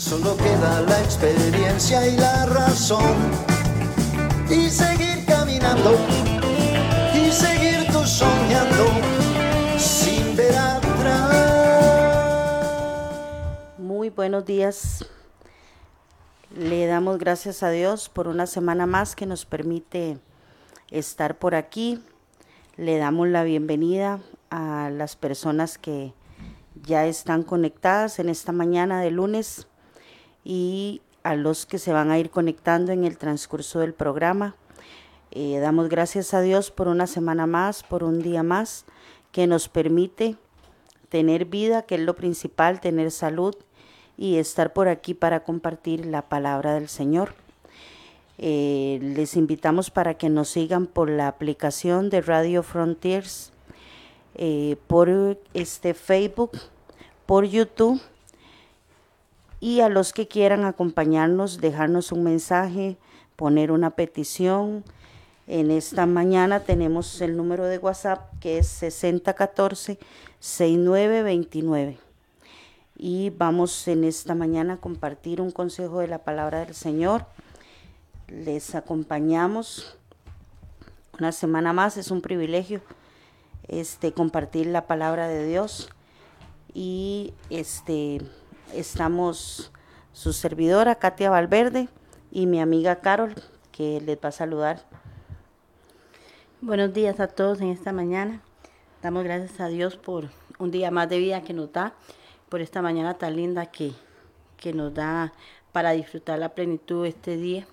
Solo queda la experiencia y la razón. Y seguir caminando, y seguir tú soñando, sin ver atrás. Muy buenos días. Le damos gracias a Dios por una semana más que nos permite estar por aquí le damos la bienvenida a las personas que ya están conectadas en esta mañana de lunes y a los que se van a ir conectando en el transcurso del programa. Eh, damos gracias a Dios por una semana más, por un día más, que nos permite tener vida, que es lo principal, tener salud y estar por aquí para compartir la palabra del Señor. Eh, les invitamos para que nos sigan por la aplicación de Radio Frontiers, eh, por este Facebook, por YouTube y a los que quieran acompañarnos, dejarnos un mensaje, poner una petición. En esta mañana tenemos el número de WhatsApp que es 6014-6929. Y vamos en esta mañana a compartir un consejo de la palabra del Señor les acompañamos una semana más. Es un privilegio este, compartir la palabra de Dios. Y este, estamos su servidora, Katia Valverde, y mi amiga Carol, que les va a saludar. Buenos días a todos en esta mañana. Damos gracias a Dios por un día más de vida que nos da, por esta mañana tan linda que, que nos da para disfrutar la plenitud de este día.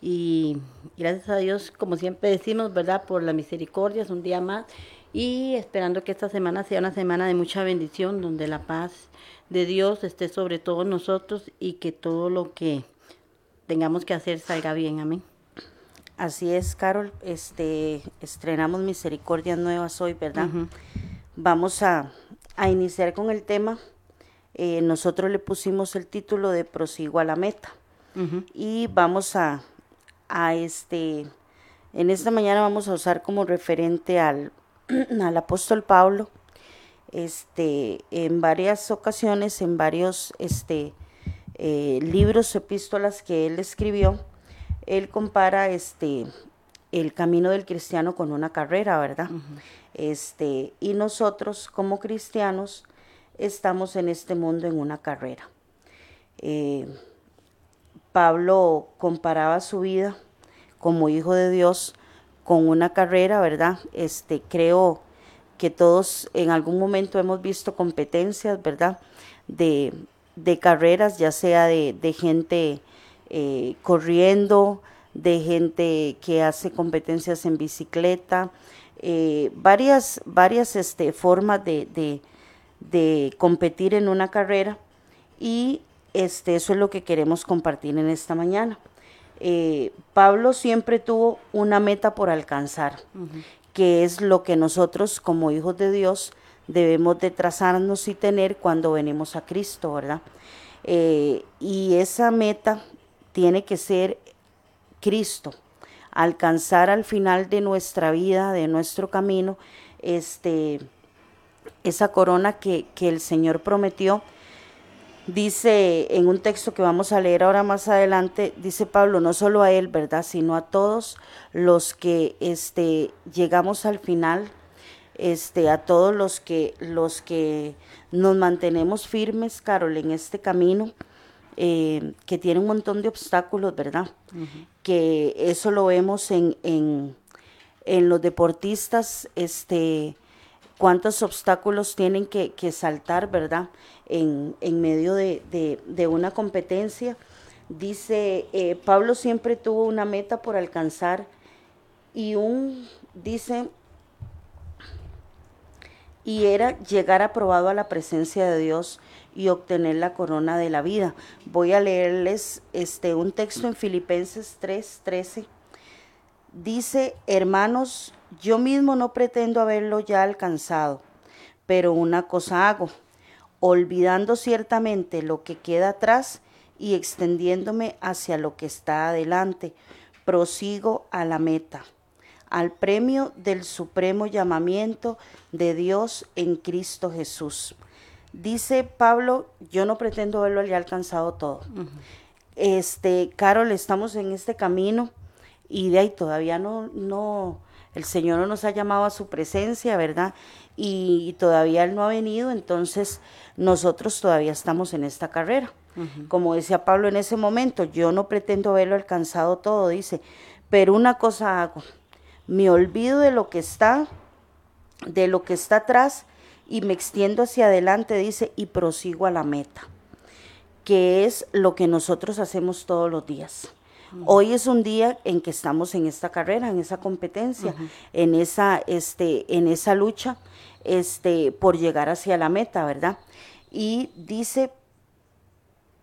Y gracias a Dios, como siempre decimos, ¿verdad? Por la misericordia, es un día más. Y esperando que esta semana sea una semana de mucha bendición, donde la paz de Dios esté sobre todos nosotros y que todo lo que tengamos que hacer salga bien. Amén. Así es, Carol. Este, estrenamos misericordias nuevas hoy, ¿verdad? Vamos a, iniciar con el tema. Eh, nosotros le pusimos el título de Prosigo a la meta. Y vamos a, a este, en esta mañana vamos a usar como referente al, al apóstol Pablo, este, en varias ocasiones, en varios este, eh, libros, epístolas que él escribió, él compara este, el camino del cristiano con una carrera, ¿verdad? este, y nosotros como cristianos estamos en este mundo en una carrera. Eh, Pablo comparaba su vida como hijo de Dios con una carrera, ¿verdad? Este, creo que todos en algún momento hemos visto competencias, ¿verdad? De, carreras, ya sea de, gente eh, corriendo, de gente que hace competencias en bicicleta, eh, varias, varias este, formas de, de, competir en una carrera y este, eso es lo que queremos compartir en esta mañana. Eh, Pablo siempre tuvo una meta por alcanzar, que es lo que nosotros como hijos de Dios debemos de trazarnos y tener cuando venimos a Cristo, ¿verdad? Eh, y esa meta tiene que ser Cristo, alcanzar al final de nuestra vida, de nuestro camino, este, esa corona que, que el Señor prometió Dice en un texto que vamos a leer ahora más adelante, dice Pablo, no solo a él, ¿verdad? Sino a todos los que este, llegamos al final, este, a todos los que, los que nos mantenemos firmes, Carol, en este camino, eh, que tiene un montón de obstáculos, ¿verdad? Que eso lo vemos en, en, en los deportistas, este, cuántos obstáculos tienen que, que saltar, ¿verdad? En, en medio de, de, una competencia. Dice, eh, Pablo siempre tuvo una meta por alcanzar y un, dice, y era llegar aprobado a la presencia de Dios y obtener la corona de la vida. Voy a leerles este un texto en Filipenses 3:13. Dice, "Hermanos, yo mismo no pretendo haberlo ya alcanzado, pero una cosa hago, olvidando ciertamente lo que queda atrás y extendiéndome hacia lo que está adelante, prosigo a la meta, al premio del supremo llamamiento de Dios en Cristo Jesús. Dice Pablo, yo no pretendo haberlo ya alcanzado todo. Este, Carol, estamos en este camino y de ahí todavía no, no, el Señor no nos ha llamado a su presencia, ¿verdad? Y, todavía Él no ha venido, entonces nosotros todavía estamos en esta carrera. Como decía Pablo en ese momento, yo no pretendo haberlo alcanzado todo, dice, pero una cosa hago, me olvido de lo que está, de lo que está atrás y me extiendo hacia adelante, dice, y prosigo a la meta, que es lo que nosotros hacemos todos los días. Hoy es un día en que estamos en esta carrera, en esa competencia, en esa, este, en esa lucha, este, por llegar hacia la meta, ¿verdad? Y dice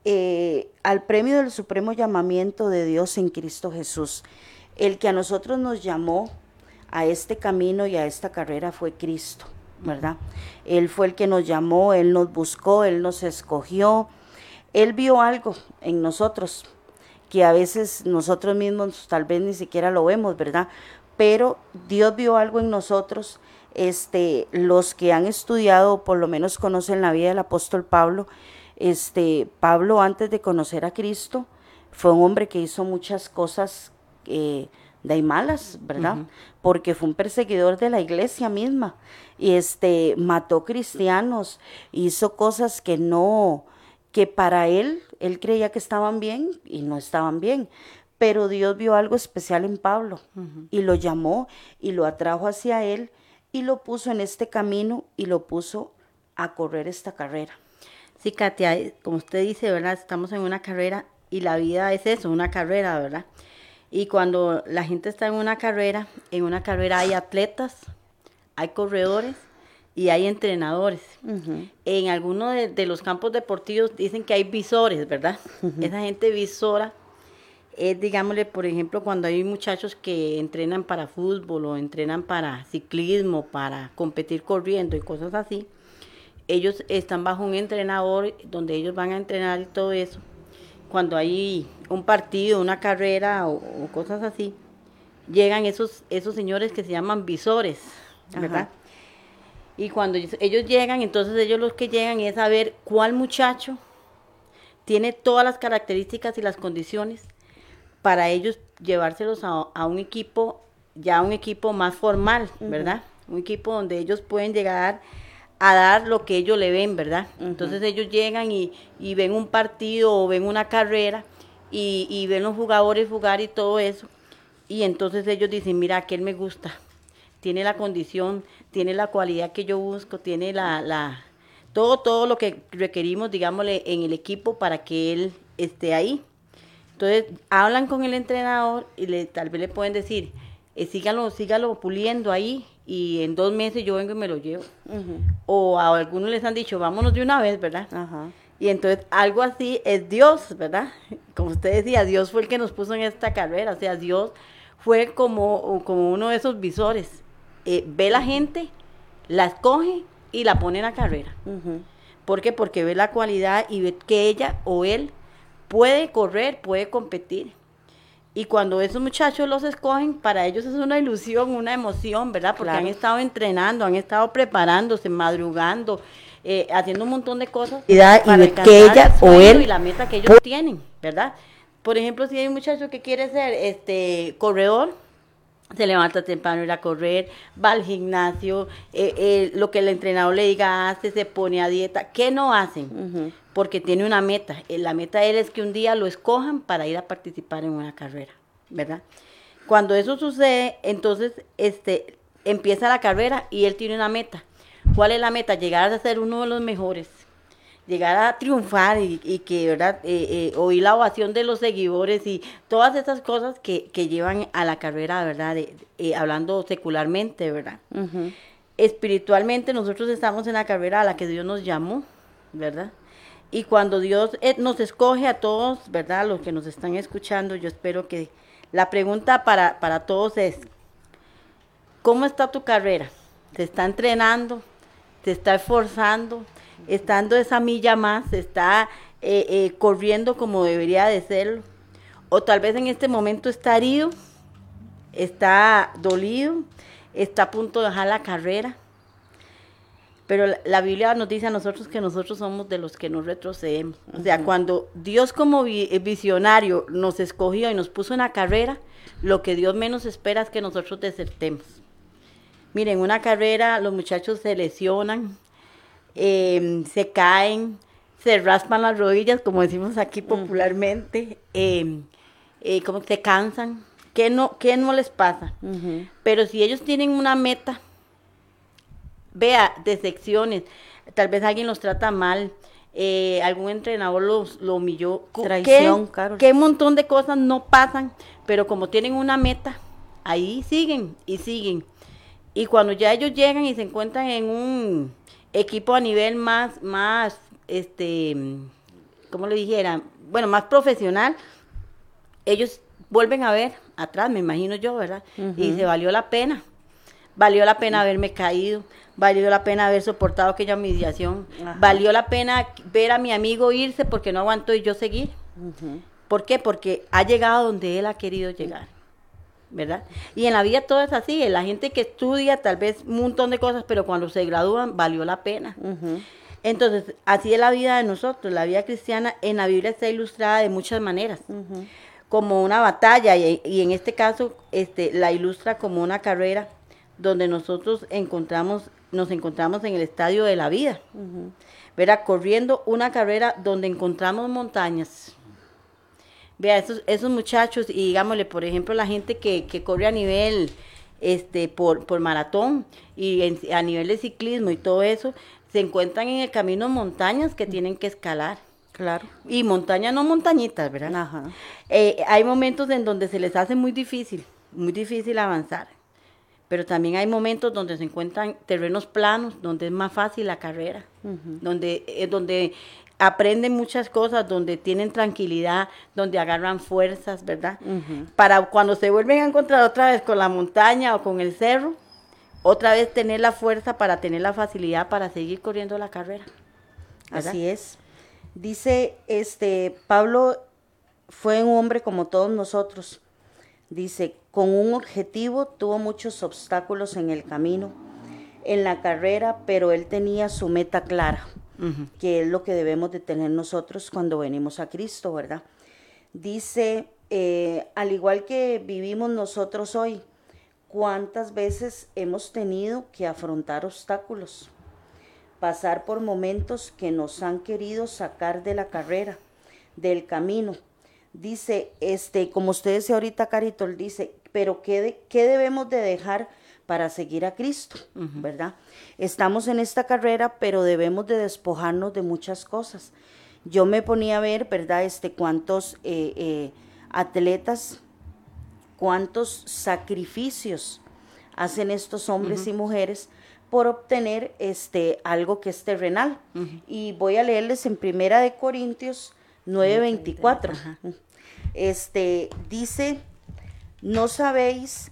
eh, al premio del supremo llamamiento de Dios en Cristo Jesús. El que a nosotros nos llamó a este camino y a esta carrera fue Cristo, ¿verdad? Él fue el que nos llamó, Él nos buscó, Él nos escogió, Él vio algo en nosotros que a veces nosotros mismos tal vez ni siquiera lo vemos, ¿verdad? Pero Dios vio algo en nosotros. Este, los que han estudiado, por lo menos conocen la vida del apóstol Pablo, este, Pablo antes de conocer a Cristo fue un hombre que hizo muchas cosas eh, de malas, ¿verdad? Porque fue un perseguidor de la iglesia misma y este mató cristianos, hizo cosas que no, que para él, él creía que estaban bien y no estaban bien. Pero Dios vio algo especial en Pablo y lo llamó y lo atrajo hacia él y lo puso en este camino y lo puso a correr esta carrera. Sí, Katia, eh, como usted dice, ¿verdad? Estamos en una carrera y la vida es eso, una carrera, ¿verdad? Y cuando la gente está en una carrera, en una carrera hay atletas, hay corredores y hay entrenadores. En algunos de, los campos deportivos dicen que hay visores, ¿verdad? Esa gente visora es, digámosle, por ejemplo, cuando hay muchachos que entrenan para fútbol o entrenan para ciclismo, para competir corriendo y cosas así, ellos están bajo un entrenador donde ellos van a entrenar y todo eso. Cuando hay un partido, una carrera o, cosas así, llegan esos, esos señores que se llaman visores, ¿verdad? Y cuando ellos llegan, entonces ellos los que llegan es a ver cuál muchacho tiene todas las características y las condiciones para ellos llevárselos a, un equipo, ya un equipo más formal, ¿verdad? Un equipo donde ellos pueden llegar a dar lo que ellos le ven, ¿verdad? Entonces ellos llegan y, ven un partido o ven una carrera y, y ven los jugadores jugar y todo eso. Y entonces ellos dicen, mira, aquel me gusta, tiene la condición, tiene la cualidad que yo busco, tiene la, la, todo, todo lo que requerimos, digámosle, en el equipo para que él esté ahí. Entonces, hablan con el entrenador y le, tal vez le pueden decir, eh, sígalo, sígalo puliendo ahí y en dos meses yo vengo y me lo llevo. O a algunos les han dicho, vámonos de una vez, ¿verdad? Y entonces algo así es Dios, ¿verdad? Como usted decía, Dios fue el que nos puso en esta carrera, o sea, Dios fue como, como uno de esos visores eh, ve la gente, la escoge y la pone en la carrera. ¿Por qué? Porque ve la cualidad y ve que ella o él puede correr, puede competir. Y cuando esos muchachos los escogen, para ellos es una ilusión, una emoción, ¿verdad? Porque han estado entrenando, han estado preparándose, madrugando, eh, haciendo un montón de cosas. Y, para que ella o él. Y la meta que ellos tienen, ¿verdad? Por ejemplo, si hay un muchacho que quiere ser este corredor, se levanta temprano ir a correr, va al gimnasio, eh, eh, lo que el entrenador le diga hace, se pone a dieta. ¿Qué no hacen? Porque tiene una meta. Eh, la meta de él es que un día lo escojan para ir a participar en una carrera, ¿verdad? Cuando eso sucede, entonces este, empieza la carrera y él tiene una meta. ¿Cuál es la meta? Llegar a ser uno de los mejores llegar a triunfar y, que, ¿verdad? Eh, eh, oír la ovación de los seguidores y todas esas cosas que, que llevan a la carrera, ¿verdad? De, eh, hablando secularmente, ¿verdad? espiritualmente nosotros estamos en la carrera a la que Dios nos llamó, ¿verdad? Y cuando Dios eh, nos escoge a todos, ¿verdad? Los que nos están escuchando, yo espero que la pregunta para, para todos es, ¿cómo está tu carrera? ¿Te está entrenando? ¿Te está esforzando? ¿Estando esa milla más? ¿Está eh, eh, corriendo como debería de serlo? ¿O tal vez en este momento está herido? ¿Está dolido? ¿Está a punto de dejar la carrera? Pero la, Biblia nos dice a nosotros que nosotros somos de los que no retrocedemos. O sea, cuando Dios como eh, visionario nos escogió y nos puso en la carrera, lo que Dios menos espera es que nosotros desertemos. Miren, una carrera los muchachos se lesionan, em, se caen, se raspan las rodillas, como decimos aquí popularmente, em, eh, como se cansan. ¿Qué no, qué no les pasa? Pero si ellos tienen una meta, vea, de secciones, tal vez alguien los trata mal, eh, algún entrenador los, lo humilló. Traición, ¿Qué, ¿Qué montón de cosas no pasan? Pero como tienen una meta, ahí siguen y siguen. Y cuando ya ellos llegan y se encuentran en un equipo a nivel más, más, este, ¿cómo le dijera? Bueno, más profesional, ellos vuelven a ver atrás, me imagino yo, ¿verdad? Y se valió la pena. Valió la pena haberme caído, valió la pena haber soportado aquella humillación, valió la pena ver a mi amigo irse porque no aguantó y yo seguir. ¿Por qué? Porque ha llegado donde él ha querido llegar. ¿Verdad? Y en la vida todo es así, la gente que estudia tal vez un montón de cosas, pero cuando se gradúan valió la pena. Entonces, así es la vida de nosotros, la vida cristiana en la Biblia está ilustrada de muchas maneras, como una batalla y, en este caso este, la ilustra como una carrera donde nosotros encontramos, nos encontramos en el estadio de la vida, ¿verdad? Corriendo una carrera donde encontramos montañas, Vea, esos, esos muchachos, y digámosle, por ejemplo, la gente que, que corre a nivel este por, por maratón y a nivel de ciclismo y todo eso, se encuentran en el camino montañas que tienen que escalar. Claro. Y montañas no montañitas, ¿verdad? Ajá. Eh, hay momentos en donde se les hace muy difícil, muy difícil avanzar. Pero también hay momentos donde se encuentran terrenos planos, donde es más fácil la carrera, donde, eh, donde aprenden muchas cosas, donde tienen tranquilidad, donde agarran fuerzas, ¿verdad? Para cuando se vuelven a encontrar otra vez con la montaña o con el cerro, otra vez tener la fuerza para tener la facilidad para seguir corriendo la carrera. Así es. Dice, este, Pablo fue un hombre como todos nosotros. Dice, con un objetivo tuvo muchos obstáculos en el camino, en la carrera, pero él tenía su meta clara que es lo que debemos de tener nosotros cuando venimos a Cristo, ¿verdad? Dice, eh, al igual que vivimos nosotros hoy, ¿cuántas veces hemos tenido que afrontar obstáculos? Pasar por momentos que nos han querido sacar de la carrera, del camino. Dice, este, como usted dice ahorita, Caritol, dice, pero ¿qué, ¿qué debemos de dejar? Para seguir a Cristo, ¿verdad? Estamos en esta carrera, pero debemos de despojarnos de muchas cosas. Yo me ponía a ver, ¿verdad? Este, cuántos eh, eh, atletas, cuántos sacrificios hacen estos hombres y mujeres por obtener este algo que es terrenal. Y voy a leerles en Primera de Corintios 9:24. Este dice, "No sabéis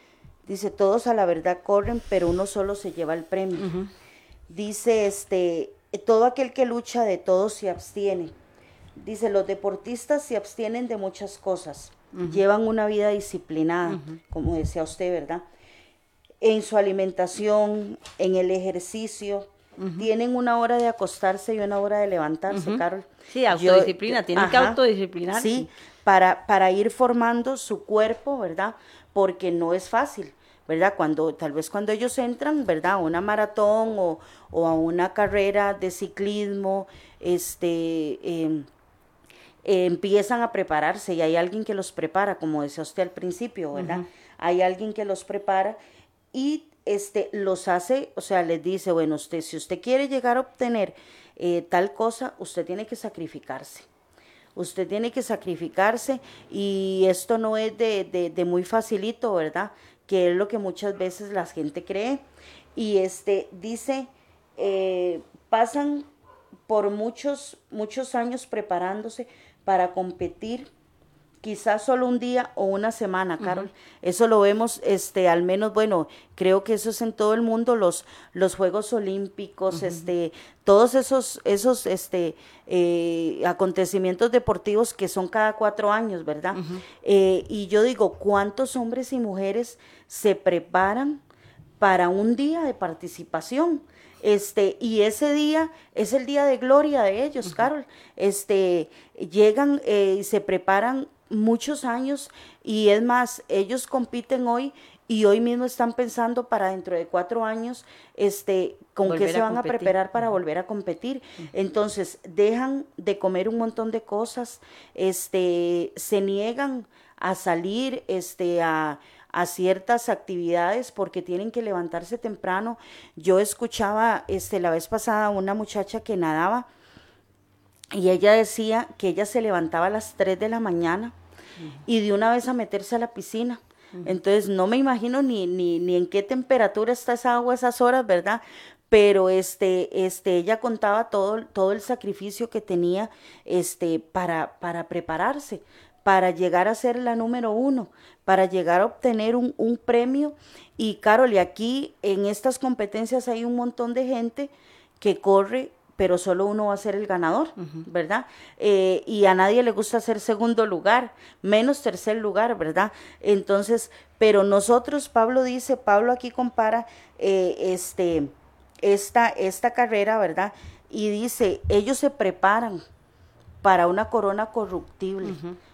Dice, todos a la verdad corren, pero uno solo se lleva el premio. Dice, este, todo aquel que lucha de todo se abstiene. Dice, los deportistas se abstienen de muchas cosas. Llevan una vida disciplinada, como decía usted, ¿verdad? En su alimentación, en el ejercicio. Tienen una hora de acostarse y una hora de levantarse, Carol. Sí, autodisciplina, tienen que autodisciplinarse. Sí, para, para ir formando su cuerpo, ¿verdad? Porque no es fácil ¿verdad? Cuando, tal vez cuando ellos entran, ¿verdad? A una maratón o, o a una carrera de ciclismo, este, em, empiezan a prepararse y hay alguien que los prepara, como decía usted al principio, ¿verdad? Hay alguien que los prepara y este, los hace, o sea, les dice, bueno, usted, si usted quiere llegar a obtener eh, tal cosa, usted tiene que sacrificarse. Usted tiene que sacrificarse y esto no es de, de, muy facilito, ¿verdad? Que es lo que muchas veces la gente cree. Y este dice, eh, pasan por muchos, muchos años preparándose para competir quizás solo un día o una semana, Carol. Eso lo vemos, este, al menos, bueno, creo que eso es en todo el mundo, los, los Juegos Olímpicos, este, todos esos, esos, este, eh, acontecimientos deportivos que son cada cuatro años, ¿verdad? Eh, y yo digo, ¿cuántos hombres y mujeres se preparan para un día de participación? Este, y ese día es el día de gloria de ellos, Carol. Este, llegan eh, y se preparan muchos años y es más, ellos compiten hoy y hoy mismo están pensando para dentro de cuatro años, este, con qué se van a preparar para volver a competir. Entonces, dejan de comer un montón de cosas, este, se niegan a salir, este, a, a ciertas actividades porque tienen que levantarse temprano. Yo escuchaba este, la vez pasada una muchacha que nadaba y ella decía que ella se levantaba a las 3 de la mañana y de una vez a meterse a la piscina. Entonces no me imagino ni, ni, ni en qué temperatura está esa agua a esas horas, ¿verdad? pero este, este, ella contaba todo, todo el sacrificio que tenía este, para, para prepararse, para llegar a ser la número uno, para llegar a obtener un, un premio. Y Carol, y aquí en estas competencias hay un montón de gente que corre pero solo uno va a ser el ganador, ¿verdad? Eh, y a nadie le gusta ser segundo lugar, menos tercer lugar, ¿verdad? Entonces, pero nosotros, Pablo dice, Pablo aquí compara eh, este, esta, esta carrera, ¿verdad? Y dice, ellos se preparan para una corona corruptible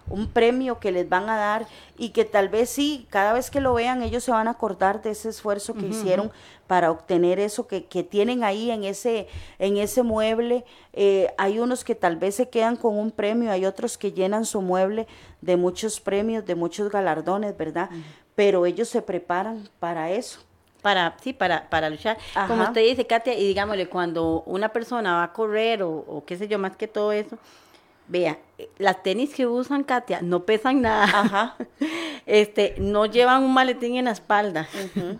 un premio que les van a dar y que tal vez sí, cada vez que lo vean ellos se van a acordar de ese esfuerzo que hicieron para obtener eso que, que, tienen ahí en ese, en ese mueble. Eh, hay unos que tal vez se quedan con un premio, hay otros que llenan su mueble de muchos premios, de muchos galardones, ¿verdad? Pero ellos se preparan para eso para, sí, para, para luchar. Como usted dice, Katia, y digámosle, cuando una persona va a correr o, o, qué sé yo, más que todo eso, Vea, las tenis que usan Katia no pesan nada. Ajá. Este, no llevan un maletín en la espalda.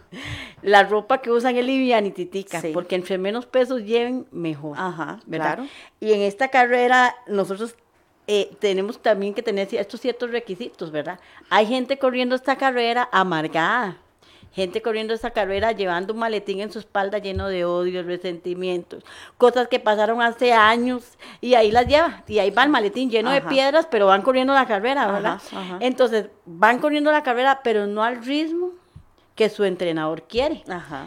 La ropa que usan es livianititica, porque entre menos pesos lleven, mejor. Ajá, ¿verdad? Claro. Y en esta carrera nosotros eh, tenemos también que tener estos ciertos requisitos, ¿verdad? Hay gente corriendo esta carrera amargada gente corriendo esa carrera llevando un maletín en su espalda lleno de odio, resentimientos, cosas que pasaron hace años y ahí las lleva y ahí va el maletín lleno de piedras, pero van corriendo la carrera, ¿verdad? Entonces, van corriendo la carrera, pero no al ritmo que su entrenador quiere,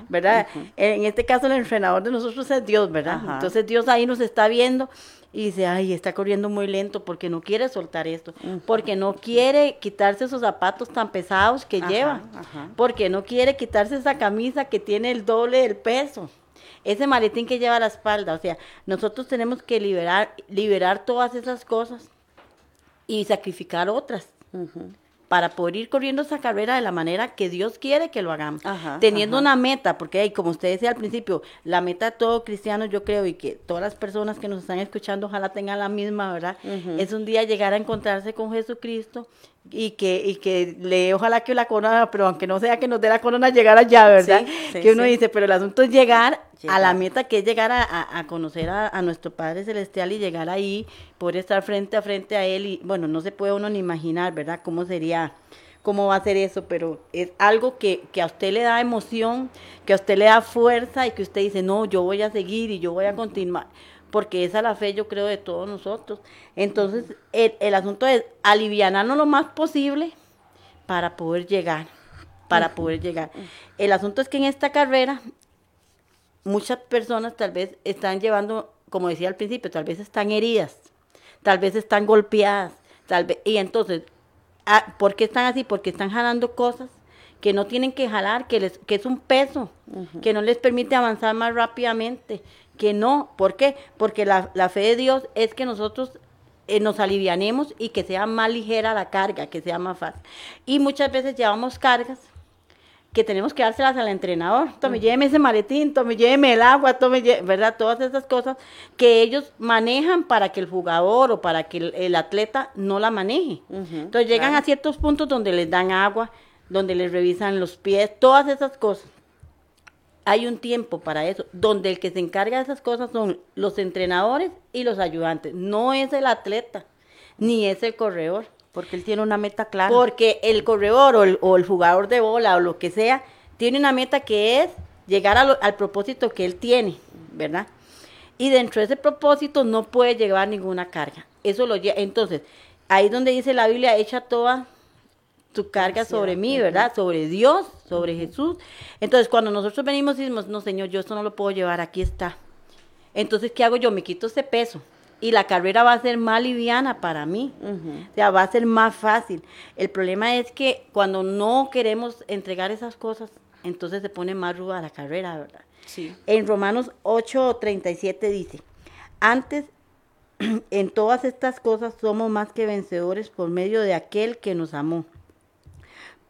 ¿verdad? En este caso el entrenador de nosotros es Dios, ¿verdad? Entonces Dios ahí nos está viendo y dice, ay, está corriendo muy lento porque no quiere soltar esto, porque no quiere quitarse esos zapatos tan pesados que lleva, porque no quiere quitarse esa camisa que tiene el doble del peso, ese maletín que lleva a la espalda, o sea, nosotros tenemos que liberar, liberar todas esas cosas y sacrificar otras para poder ir corriendo esa carrera de la manera que Dios quiere que lo hagamos. Teniendo una meta, porque como usted decía al principio, la meta de todo cristiano, yo creo, y que todas las personas que nos están escuchando, ojalá tengan la misma, ¿verdad? Es un día llegar a encontrarse con Jesucristo y que, y que le, ojalá que la corona, pero aunque no sea que nos dé la corona, llegar allá, ¿verdad? que uno dice, pero el asunto es llegar, a la meta que es llegar a, conocer a, nuestro Padre Celestial y llegar ahí, poder estar frente a frente a Él y bueno, no se puede uno ni imaginar, ¿verdad? Cómo sería, cómo va a ser eso, pero es algo que, que a usted le da emoción, que a usted le da fuerza y que usted dice, no, yo voy a seguir y yo voy a continuar porque esa es la fe, yo creo, de todos nosotros. Entonces, el, asunto es alivianarnos lo más posible para poder llegar, para poder llegar. El asunto es que en esta carrera, muchas personas tal vez están llevando, como decía al principio, tal vez están heridas, tal vez están golpeadas, tal vez, y entonces, ah, ¿por qué están así? Porque están jalando cosas que no tienen que jalar, que, les, que es un peso, que no les permite avanzar más rápidamente, que no. ¿Por qué? Porque la, la fe de Dios es que nosotros eh, nos alivianemos y que sea más ligera la carga, que sea más fácil. Y muchas veces llevamos cargas que tenemos que dárselas al entrenador. Tome, lléveme ese maletín, tome, lléveme el agua, tome, ¿verdad? Todas esas cosas que ellos manejan para que el jugador o para que el, atleta no la maneje. Entonces llegan a ciertos puntos donde les dan agua, donde les revisan los pies, todas esas cosas. Hay un tiempo para eso, donde el que se encarga de esas cosas son los entrenadores y los ayudantes. No es el atleta, ni es el corredor. Porque él tiene una meta clara. Porque el corredor o el, o el jugador de bola o lo que sea, tiene una meta que es llegar al propósito que él tiene, ¿verdad? Y dentro de ese propósito no puede llevar ninguna carga. Eso lo Entonces, ahí donde dice la Biblia, echa toda tu carga sobre mí, ¿verdad? Sobre Dios, sobre Jesús. Entonces, cuando nosotros venimos y decimos, no, Señor, yo esto no lo puedo llevar, aquí está. Entonces, ¿qué hago yo? Me quito ese peso y la carrera va a ser más liviana para mí, o sea, va a ser más fácil. El problema es que cuando no queremos entregar esas cosas, entonces se pone más ruda la carrera, ¿verdad? Sí. En Romanos 8:37 dice, antes en todas estas cosas somos más que vencedores por medio de aquel que nos amó.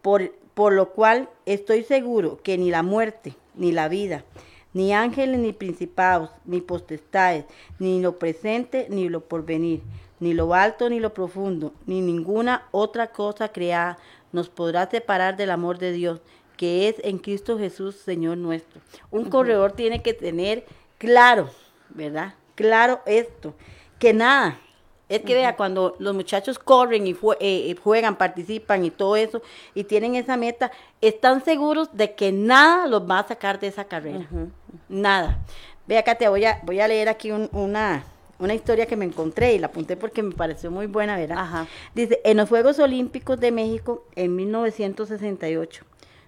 Por, por lo cual estoy seguro que ni la muerte, ni la vida, ni ángeles, ni principados, ni potestades, ni lo presente, ni lo porvenir, ni lo alto, ni lo profundo, ni ninguna otra cosa creada nos podrá separar del amor de Dios, que es en Cristo Jesús, Señor nuestro. Un corredor tiene que tener claro, ¿verdad? Claro esto, que nada, es que vea, cuando los muchachos corren y eh, eh, juegan, participan y todo eso, y tienen esa meta, están seguros de que nada los va a sacar de esa carrera. Nada. Ve acá, te voy a, voy a leer aquí una, una historia que me encontré y la apunté porque me pareció muy buena, ¿verdad? Dice, en los Juegos Olímpicos de México en 1968,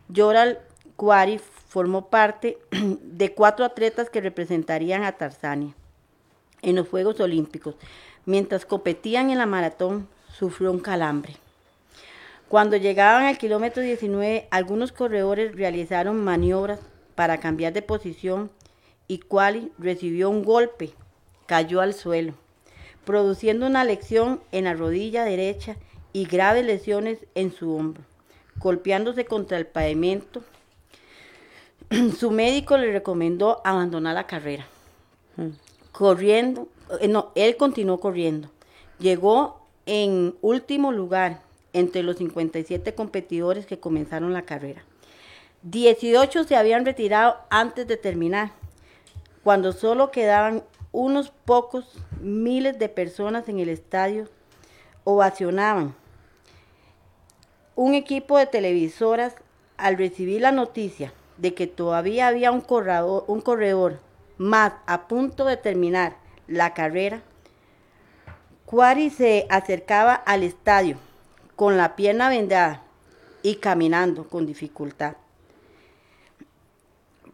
Yoral Cuari formó parte de cuatro atletas que representarían a Tanzania en los Juegos Olímpicos. Mientras competían en la maratón, sufrió un calambre. Cuando llegaban al kilómetro 19, algunos corredores realizaron maniobras para cambiar de posición y Quali recibió un golpe, cayó al suelo, produciendo una lección en la rodilla derecha y graves lesiones en su hombro, golpeándose contra el pavimento. Su médico le recomendó abandonar la carrera. Corriendo, eh, no, él continuó corriendo. Llegó en último lugar entre los 57 competidores que comenzaron la carrera. 18 se habían retirado antes de terminar, cuando solo quedaban unos pocos miles de personas en el estadio, ovacionaban. Un equipo de televisoras, al recibir la noticia de que todavía había un corredor, un corredor más a punto de terminar la carrera, Cuari se acercaba al estadio con la pierna vendada y caminando con dificultad.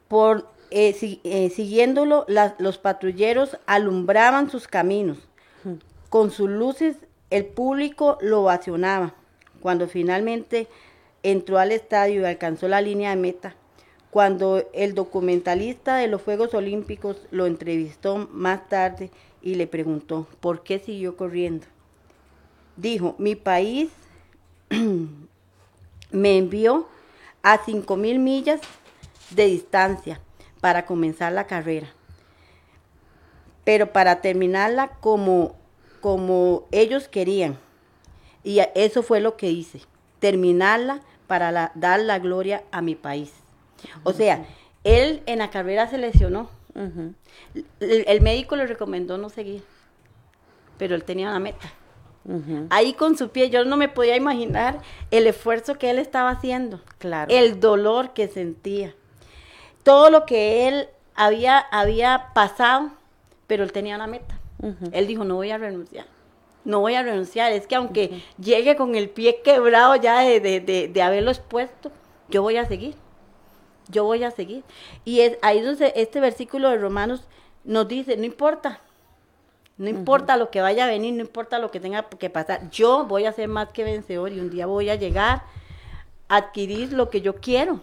Por, eh, eh, siguiéndolo, los patrulleros alumbraban sus caminos. Con sus luces el público lo ovacionaba. Cuando finalmente entró al estadio y alcanzó la línea de meta, cuando el documentalista de los Juegos Olímpicos lo entrevistó más tarde y le preguntó por qué siguió corriendo. Dijo, mi país me envió a 5.000 millas de distancia para comenzar la carrera, pero para terminarla como, como ellos querían. Y eso fue lo que hice, terminarla para dar la gloria a mi país. O sea, él en la carrera se lesionó. el, médico le recomendó no seguir, pero él tenía una meta. Ahí con su pie, yo no me podía imaginar el esfuerzo que él estaba haciendo, claro. el dolor que sentía, todo lo que él había, había pasado, pero él tenía una meta. Él dijo, no voy a renunciar, no voy a renunciar, es que aunque llegue con el pie quebrado ya de, de, de haberlo expuesto, yo voy a seguir yo voy a seguir. Y es ahí donde este versículo de Romanos nos dice, no importa, no importa lo que vaya a venir, no importa lo que tenga que pasar, yo voy a ser más que vencedor y un día voy a llegar adquirir lo que yo quiero.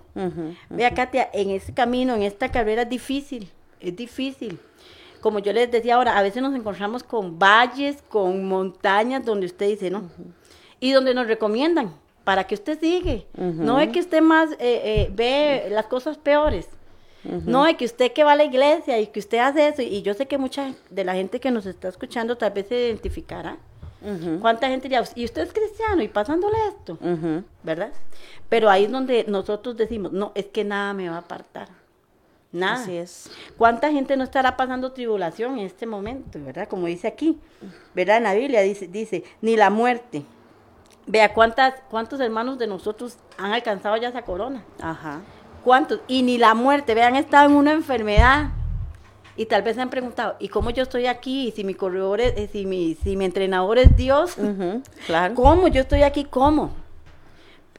Vea, Katia, en este camino, en esta carrera es difícil, es difícil. Como yo les decía ahora, a veces nos encontramos con valles, con montañas donde usted dice, ¿no? Y donde nos recomiendan para que usted sigue. No es que usted más eh, eh, ve las cosas peores. No, es que usted que va a la iglesia y que usted hace eso. Y yo sé que mucha de la gente que nos está escuchando tal vez se identificará. ¿Cuánta gente diría, y usted es cristiano y pasándole esto? ¿Verdad? Pero ahí es donde nosotros decimos, no, es que nada me va a apartar. Nada. Así es. ¿Cuánta gente no estará pasando tribulación en este momento, verdad? Como dice aquí, ¿verdad? En la Biblia dice, dice, ni la muerte. Vea cuántas, cuántos hermanos de nosotros han alcanzado ya esa corona. Ajá. ¿Cuántos? Y ni la muerte, vean, estado en una enfermedad. Y tal vez se han preguntado, ¿y cómo yo estoy aquí? Y si mi corredor es, eh, si mi, si mi entrenador es Dios, claro. ¿cómo yo estoy aquí? ¿Cómo?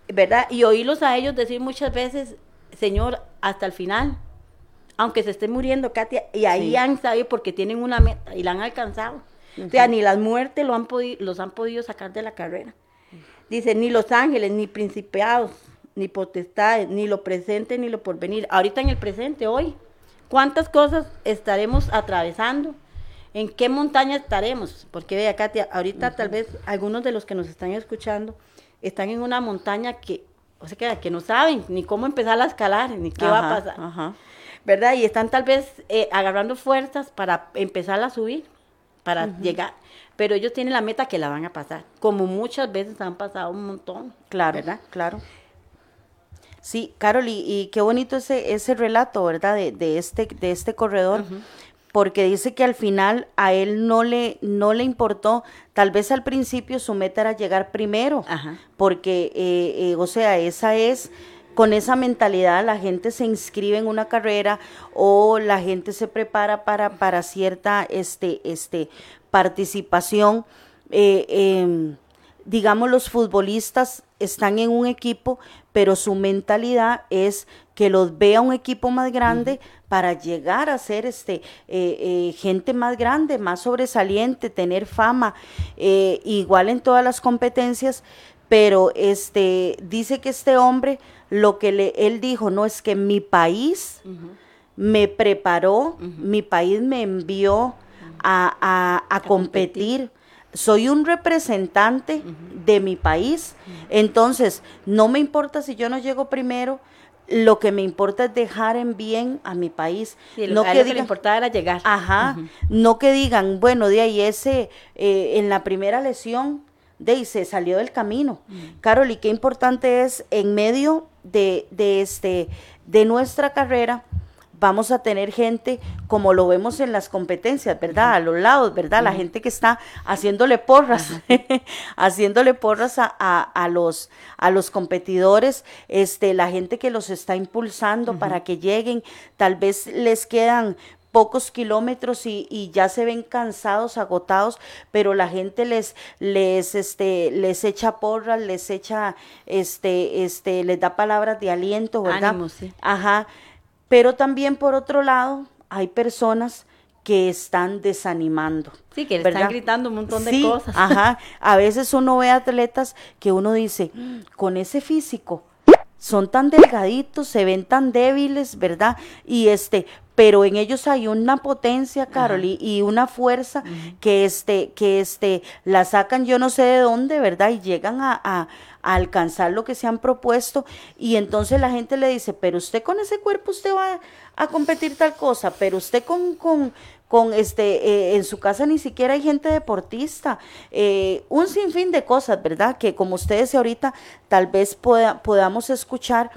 ¿Verdad? Y oírlos a ellos decir muchas veces, Señor, hasta el final aunque se esté muriendo, Katia, y ahí han sabido porque tienen una meta y la han alcanzado. O sea, ni las muertes lo han los han podido sacar de la carrera. Dice, ni los ángeles, ni principados, ni potestades, ni lo presente, ni lo porvenir. Ahorita en el presente, hoy, ¿cuántas cosas estaremos atravesando? ¿En qué montaña estaremos? Porque vea, Katia, ahorita tal vez algunos de los que nos están escuchando están en una montaña que, o sea, que no saben ni cómo empezar a escalar, ni qué va a pasar. Ajá. ¿verdad? Y están tal vez eh, agarrando fuerzas para empezar a subir, para llegar. Pero ellos tienen la meta que la van a pasar, como muchas veces han pasado un montón. Claro, ¿verdad? Claro. Sí, Carol, y, qué bonito ese, ese relato, ¿verdad? De, de este, de este corredor. porque dice que al final a él no le, no le importó, tal vez al principio su meta era llegar primero, porque, eh, eh, o sea, esa es con esa mentalidad la gente se inscribe en una carrera o la gente se prepara para, para cierta este, este, participación. Eh, em, digamos, los futbolistas están en un equipo, pero su mentalidad es que los vea un equipo más grande para llegar a ser este, eh, eh, gente más grande, más sobresaliente, tener fama, igual en todas las competencias, pero este, dice que este hombre lo que le, él dijo, no es que mi país me preparó, mi país me envió a, competir. Soy un representante de mi país, entonces no me importa si yo no llego primero, lo que me importa es dejar en bien a mi país. no que, digan, le importaba era llegar. Ajá, no que digan, bueno, de ahí ese, eh, en la primera lesión, de ahí se salió del camino. Carol, y qué importante es en medio de, de, este, de nuestra carrera, vamos a tener gente como lo vemos en las competencias, ¿verdad? A los lados, ¿verdad? La gente que está haciéndole porras, haciéndole porras a, los, a los competidores, este, la gente que los está impulsando para que lleguen, tal vez les quedan pocos kilómetros y, ya se ven cansados, agotados, pero la gente les, les, este, les echa porras, les echa, este, este, les da palabras de aliento, ¿verdad? Ajá. Pero también por otro lado, hay personas que están desanimando. Sí, que le están gritando un montón de cosas. Ajá. A veces uno ve atletas que uno dice, con ese físico, son tan delgaditos, se ven tan débiles, ¿verdad? Y este, pero en ellos hay una potencia, Carol, y, una fuerza que este, que este, la sacan yo no sé de dónde, ¿verdad? Y llegan a, alcanzar lo que se han propuesto. Y entonces la gente le dice, pero usted con ese cuerpo usted va a competir tal cosa, pero usted con, con, con este, eh, en su casa ni siquiera hay gente deportista, eh, un sinfín de cosas, ¿verdad? Que como ustedes ahorita tal vez podamos escuchar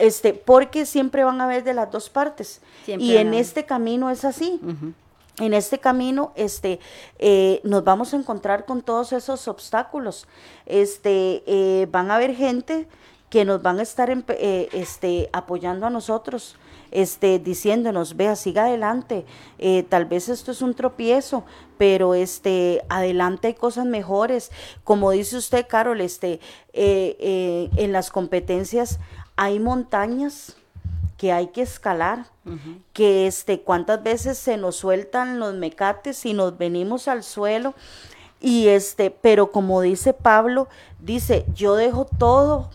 este, porque siempre van a ver de las dos partes. y en este camino es así. En este camino, este, eh, nos vamos a encontrar con todos esos obstáculos. Este, eh, van a haber gente que nos van a estar eh, este, apoyando a nosotros, este, diciéndonos, vea, siga adelante, tal vez esto es un tropiezo, pero este, adelante hay cosas mejores. Como dice usted, Carol, este, en las competencias hay montañas que hay que escalar, que este, cuántas veces se nos sueltan los mecates y nos venimos al suelo, y este, pero como dice Pablo, dice, yo dejo todo,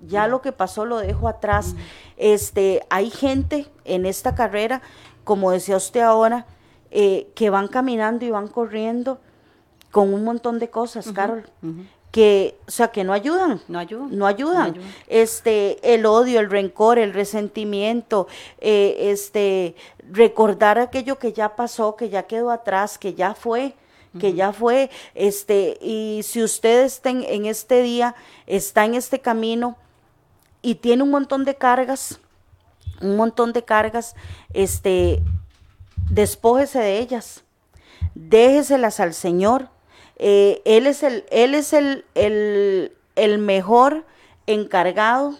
ya lo que pasó lo dejo atrás. Este, hay gente en esta carrera, como decía usted ahora, eh, que van caminando y van corriendo con un montón de cosas, Carol, que, o sea, que no ayudan. No ayudan. No ayudan. Este, el odio, el rencor, el resentimiento, eh, este, recordar aquello que ya pasó, que ya quedó atrás, que ya fue que ya fue, este, y si usted está en, este día, está en este camino y tiene un montón de cargas, un montón de cargas, este, despójese de ellas, déjeselas al Señor, eh, él es el, él es el, el, mejor encargado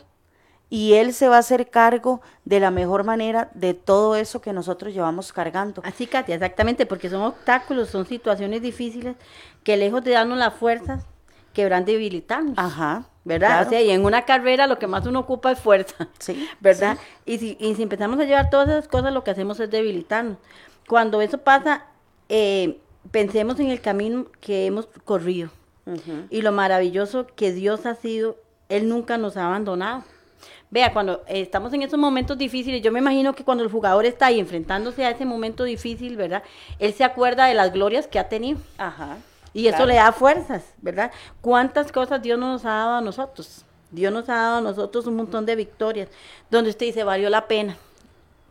y Él se va a hacer cargo de la mejor manera de todo eso que nosotros llevamos cargando. Así, Katia, exactamente, porque son obstáculos, son situaciones difíciles que lejos de darnos las fuerzas, quebran debilitarnos. Ajá. ¿Verdad? O sea, y en una carrera lo que más uno ocupa es fuerza. Sí. ¿Verdad? Y, si, y si empezamos a llevar todas esas cosas, lo que hacemos es debilitarnos. Cuando eso pasa, eh, pensemos en el camino que hemos corrido y lo maravilloso que Dios ha sido, Él nunca nos ha abandonado. Vea, cuando estamos en esos momentos difíciles, yo me imagino que cuando el jugador está ahí enfrentándose a ese momento difícil, ¿verdad? Él se acuerda de las glorias que ha tenido. Ajá. Y eso le da fuerzas, ¿verdad? ¿Cuántas cosas Dios nos ha dado a nosotros? Dios nos ha dado a nosotros un montón de victorias, donde usted dice, valió la pena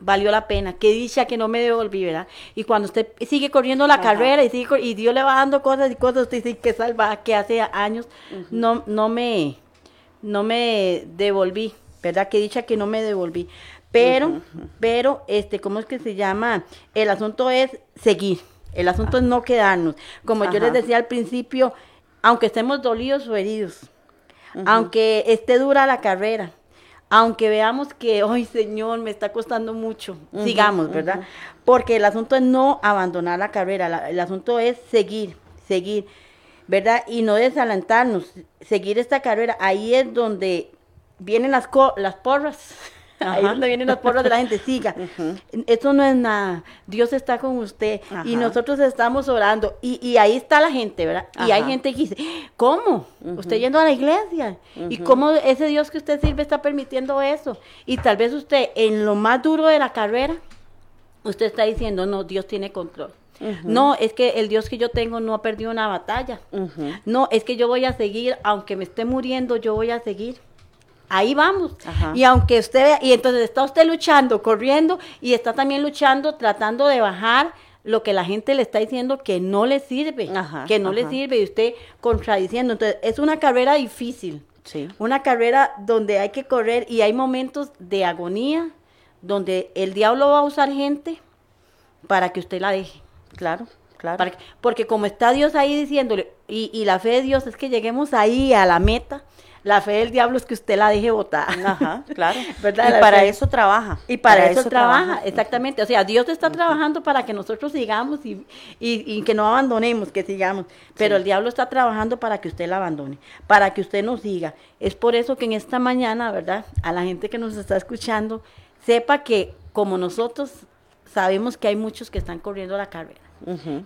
valió la pena, qué dicha que no me devolví, ¿verdad? Y cuando usted sigue corriendo la carrera y sigue y Dios le va dando cosas y cosas, usted dice que salva, que hace años no, no me, no me devolví, ¿verdad? Qué dicha que no me devolví. Pero, pero, este, ¿cómo es que se llama? El asunto es seguir, el asunto es no quedarnos. Como yo les decía al principio, aunque estemos dolidos o heridos, aunque esté dura la carrera, aunque veamos que, ay Señor, me está costando mucho, sigamos, ¿verdad? Porque el asunto es no abandonar la carrera, el asunto es seguir, seguir, ¿verdad? Y no desalentarnos, seguir esta carrera. Ahí es donde vienen las, las porras. Ahí es donde vienen las porras de la gente, siga. Eso no es nada. Dios está con usted y nosotros estamos orando. Y, ahí está la gente, ¿verdad? Y hay gente que dice, ¿cómo? Usted yendo a la iglesia. ¿Y cómo ese Dios que usted sirve está permitiendo eso? Y tal vez usted en lo más duro de la carrera, usted está diciendo, no, Dios tiene control. No, es que el Dios que yo tengo no ha perdido una batalla. No, es que yo voy a seguir, aunque me esté muriendo, yo voy a seguir ahí vamos. Y aunque usted, y entonces está usted luchando, corriendo, y está también luchando, tratando de bajar lo que la gente le está diciendo que no le sirve, que no le sirve, y usted contradiciendo. Entonces, es una carrera difícil. Sí. Una carrera donde hay que correr y hay momentos de agonía, donde el diablo va a usar gente para que usted la deje. Claro. Claro. porque como está Dios ahí diciéndole, y, y la fe de Dios es que lleguemos ahí a la meta, la fe del diablo es que usted la deje votar. Ajá, claro. ¿verdad? Y para eso trabaja. Y para, eso, trabaja, exactamente. O sea, Dios está trabajando para que nosotros sigamos y, y, que no abandonemos, que sigamos. Pero el diablo está trabajando para que usted la abandone, para que usted no siga. Es por eso que en esta mañana, ¿verdad? A la gente que nos está escuchando, sepa que como nosotros sabemos que hay muchos que están corriendo la carrera.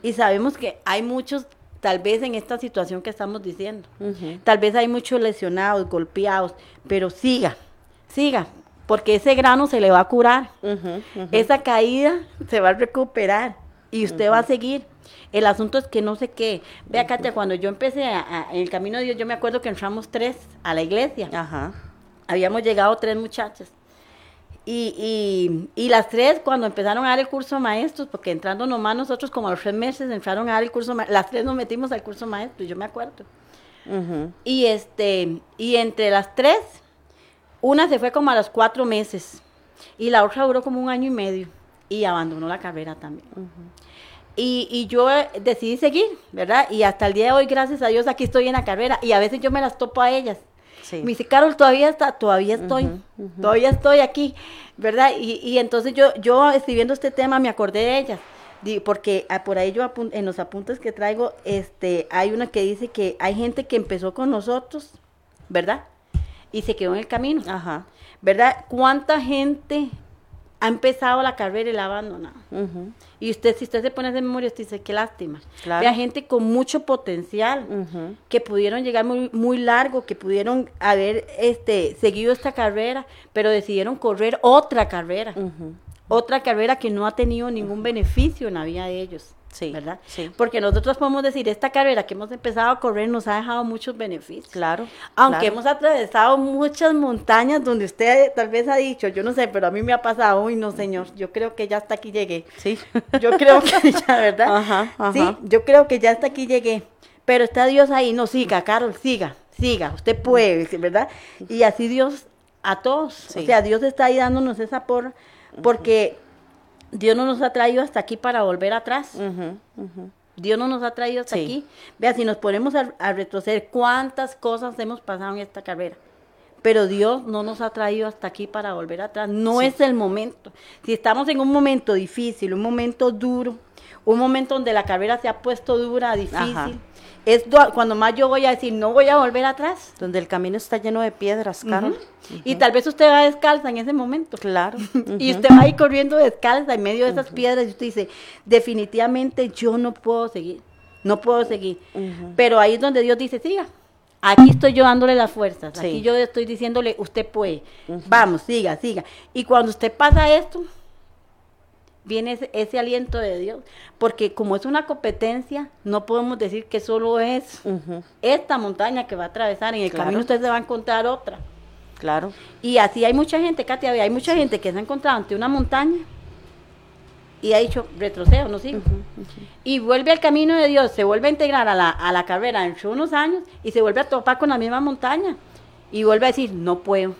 Y sabemos que hay muchos tal vez en esta situación que estamos diciendo. Tal vez hay muchos lesionados, golpeados, pero siga, siga, porque ese grano se le va a curar, esa caída se va a recuperar y usted va a seguir. El asunto es que no sé qué. Vea, Katia, cuando yo empecé en el camino de Dios, yo me acuerdo que entramos tres a la iglesia. Ajá. Habíamos llegado tres muchachas. Y, y, y, las tres, cuando empezaron a dar el curso de maestros, porque entrando nomás nosotros como a los tres meses entraron a dar el curso las tres nos metimos al curso maestro, yo me acuerdo. Y este, y entre las tres, una se fue como a los cuatro meses y la otra duró como un año y medio y abandonó la carrera también. y, y, yo decidí seguir, ¿verdad? Y hasta el día de hoy, gracias a Dios, aquí estoy en la carrera y a veces yo me las topo a ellas me dice, Carol, todavía está, todavía estoy, todavía estoy aquí, ¿verdad? Y, y, entonces yo, yo escribiendo este tema me acordé de ellas, porque ah, por ahí yo en los apuntes que traigo, este, hay una que dice que hay gente que empezó con nosotros, ¿verdad? Y se quedó en el camino. Ajá. ¿Verdad? ¿Cuánta gente ha empezado la carrera y la ha abandonado. Y usted, si usted se pone hacer memoria, usted dice, qué lástima. Claro. Vea gente con mucho potencial, que pudieron llegar muy, muy largo, que pudieron haber este, seguido esta carrera, pero decidieron correr otra carrera. Otra carrera que no ha tenido ningún beneficio en la vida de ellos. Sí, ¿Verdad? sí. Porque nosotros podemos decir, esta carrera que hemos empezado a correr nos ha dejado muchos beneficios. Claro. Aunque claro. hemos atravesado muchas montañas donde usted tal vez ha dicho, yo no sé, pero a mí me ha pasado, uy, no, señor, yo creo que ya hasta aquí llegué. Sí. Yo creo que ya, ¿verdad? Ajá, ajá. Sí, yo creo que ya hasta aquí llegué. Pero está Dios ahí, no, siga, Carol, siga, siga, usted puede, ¿verdad? Y así Dios a todos. Sí. O sea, Dios está ahí dándonos esa porra, porque Dios no nos ha traído hasta aquí para volver atrás. Dios no nos ha traído hasta Sí. aquí. Vea, si nos ponemos a, a retroceder, cuántas cosas hemos pasado en esta carrera. Pero Dios no nos ha traído hasta aquí para volver atrás. No es el momento. Si estamos en un momento difícil, un momento duro, un momento donde la carrera se ha puesto dura, difícil, Ajá. Es do- cuando más yo voy a decir, no voy a volver atrás. Donde el camino está lleno de piedras, Carol. Y tal vez usted va descalza en ese momento. Claro. Y usted va ahí corriendo descalza en medio de esas piedras y usted dice, definitivamente yo no puedo seguir, no puedo seguir. Pero ahí es donde Dios dice, siga. Aquí estoy yo dándole las fuerzas, Sí. aquí yo estoy diciéndole, usted puede, vamos, siga, siga. Y cuando usted pasa esto, viene ese, ese aliento de Dios, porque como es una competencia, no podemos decir que solo es esta montaña que va a atravesar, en el Claro. camino usted se va a encontrar otra. Claro. Y así hay mucha gente, Katia, hay mucha gente que se ha encontrado ante una montaña y ha dicho, retrocedo, no sigo. Y vuelve al camino de Dios, se vuelve a integrar a la, a la carrera dentro de unos años y se vuelve a topar con la misma montaña. Y vuelve a decir, no puedo.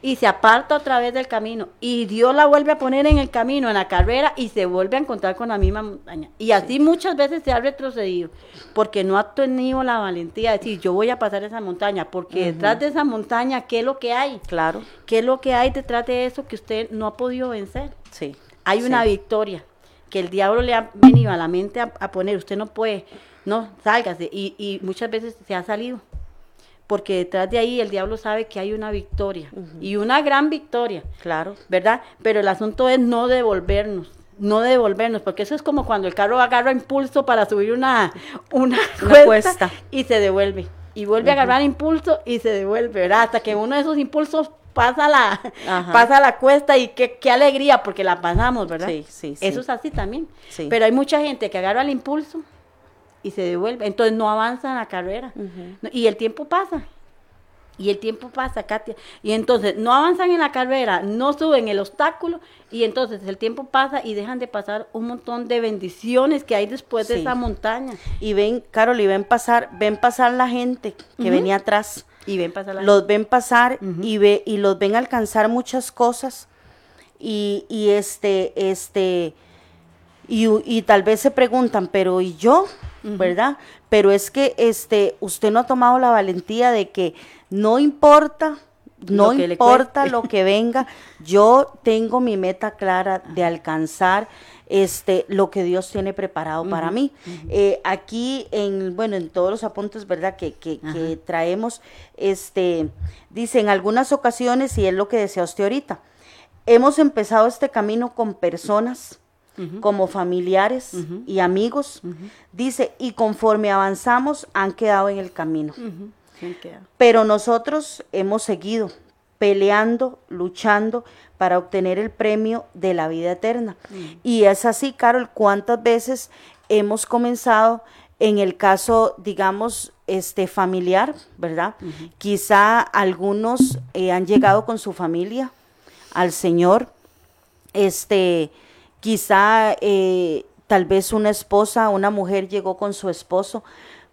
Y se aparta otra vez del camino. Y Dios la vuelve a poner en el camino, en la carrera, y se vuelve a encontrar con la misma montaña. Y así muchas veces se ha retrocedido, porque no ha tenido la valentía de decir, yo voy a pasar esa montaña, porque detrás de esa montaña, ¿qué es lo que hay? Claro. ¿Qué es lo que hay detrás de eso que usted no ha podido vencer? Sí. Hay Sí. una victoria que el diablo le ha venido a la mente a, a poner. Usted no puede, no, sálgase. Y, y muchas veces se ha salido. Porque detrás de ahí el diablo sabe que hay una victoria. Y una gran victoria, Claro. ¿verdad? Pero el asunto es no devolvernos. No devolvernos, porque eso es como cuando el carro agarra impulso para subir una, una, Una cuesta, y se devuelve. Y vuelve a agarrar impulso y se devuelve, ¿verdad? Hasta que uno de esos impulsos pasa la, Ajá. pasa la cuesta y qué, qué alegría porque la pasamos, ¿verdad? Sí, sí, sí. Eso es así también. Sí. Pero hay mucha gente que agarra el impulso y se devuelve, entonces no avanza en la carrera. Y el tiempo pasa. Y el tiempo pasa, Katia. Y entonces no avanzan en la carrera, no suben el obstáculo y entonces el tiempo pasa y dejan de pasar un montón de bendiciones que hay después de esa montaña. Y ven, Carol, y ven pasar, ven pasar la gente que venía atrás. Y ven pasar la Los ven pasar y ve, y los ven alcanzar muchas cosas. Y, y este, este, y, y tal vez se preguntan, pero ¿y yo? ¿Verdad? Pero es que este, usted no ha tomado la valentía de que no importa, no Lo importa lo que venga, yo tengo mi meta clara de alcanzar este lo que Dios tiene preparado para mí. Eh, aquí en, bueno, en todos los apuntes, ¿verdad? Que, que, que traemos, este, dice, en algunas ocasiones, y es lo que decía usted ahorita, hemos empezado este camino con personas como familiares y amigos, dice, y conforme avanzamos han quedado en el camino. Sí. Pero nosotros hemos seguido peleando, luchando para obtener el premio de la vida eterna. Y es así, Carol, cuántas veces hemos comenzado en el caso, digamos, este familiar, ¿verdad? Quizá algunos eh, han llegado con su familia al Señor, este, quizá eh, tal vez una esposa, una mujer llegó con su esposo,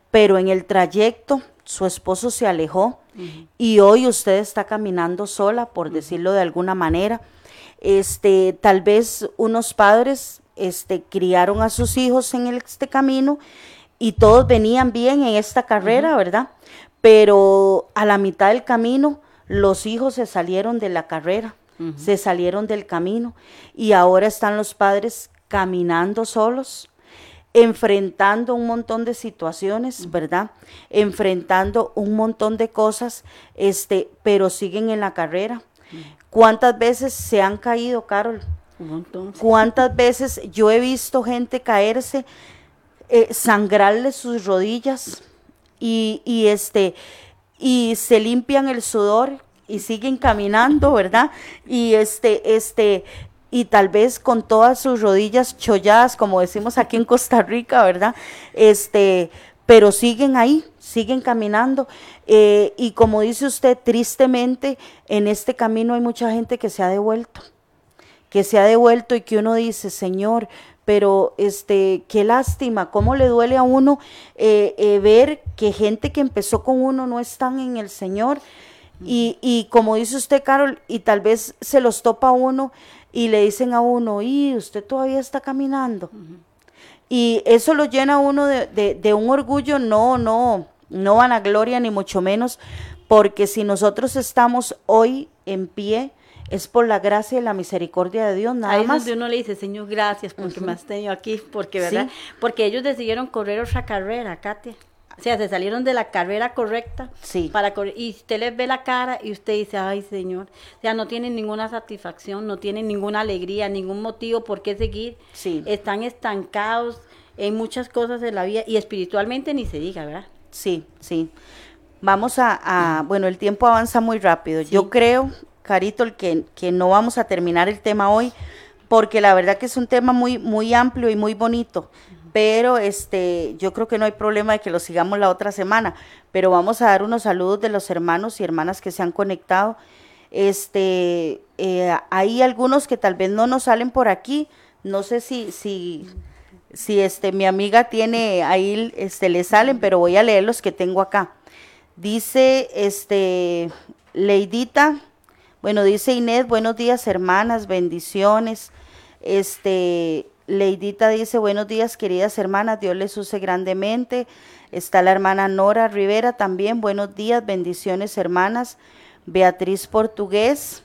pero en el trayecto su esposo se alejó y hoy usted está caminando sola, por decirlo de alguna manera. Este, tal vez unos padres este, criaron a sus hijos en este camino y todos venían bien en esta carrera, ¿verdad? Pero a la mitad del camino los hijos se salieron de la carrera, se salieron del camino y ahora están los padres caminando solos, enfrentando un montón de situaciones, ¿verdad? Enfrentando un montón de cosas, este, pero siguen en la carrera. ¿Cuántas veces se han caído, Carol? Un montón. ¿Cuántas veces yo he visto gente caerse, eh, sangrarle sus rodillas y, y, este y se limpian el sudor y siguen caminando, ¿verdad? Y este, este, y tal vez con todas sus rodillas cholladas, como decimos aquí en Costa Rica, ¿verdad? Este, pero siguen ahí, siguen caminando. Eh, y como dice usted, tristemente, en este camino hay mucha gente que se ha devuelto, que se ha devuelto y que uno dice, Señor, pero este, qué lástima, cómo le duele a uno eh, eh, ver que gente que empezó con uno no están en el Señor. Y, y como dice usted, Carol, y tal vez se los topa uno y le dicen a uno, y usted todavía está caminando. Y eso lo llena a uno de, de, de, un orgullo, no, no, no vanagloria ni mucho menos, porque si nosotros estamos hoy en pie, es por la gracia y la misericordia de Dios, nada Ahí más. donde uno le dice, Señor, gracias porque me has tenido aquí, porque, ¿verdad? Sí. Porque ellos decidieron correr otra carrera, Katia. O sea, se salieron de la carrera correcta Sí. para. Y usted les ve la cara y usted dice, ay, Señor. O sea, no tienen ninguna satisfacción, no tienen ninguna alegría, ningún motivo por qué seguir. Sí. Están estancados en muchas cosas de la vida y espiritualmente ni se diga, ¿verdad? Sí, sí. Vamos a, a- bueno, el tiempo avanza muy rápido. Yo creo, Carito, el que, que no vamos a terminar el tema hoy, porque la verdad que es un tema muy, muy amplio y muy bonito. Pero este, yo creo que no hay problema de que lo sigamos la otra semana. Pero vamos a dar unos saludos de los hermanos y hermanas que se han conectado. Este, eh, hay algunos que tal vez no nos salen por aquí. No sé si, si, si este, mi amiga tiene ahí, este, le salen, pero voy a leer los que tengo acá. Dice, este, Leidita, bueno, dice Inés, buenos días hermanas, bendiciones. Este, Leidita dice, buenos días queridas hermanas, Dios les use grandemente. Está la hermana Nora Rivera también, buenos días, bendiciones hermanas. Beatriz Portugués,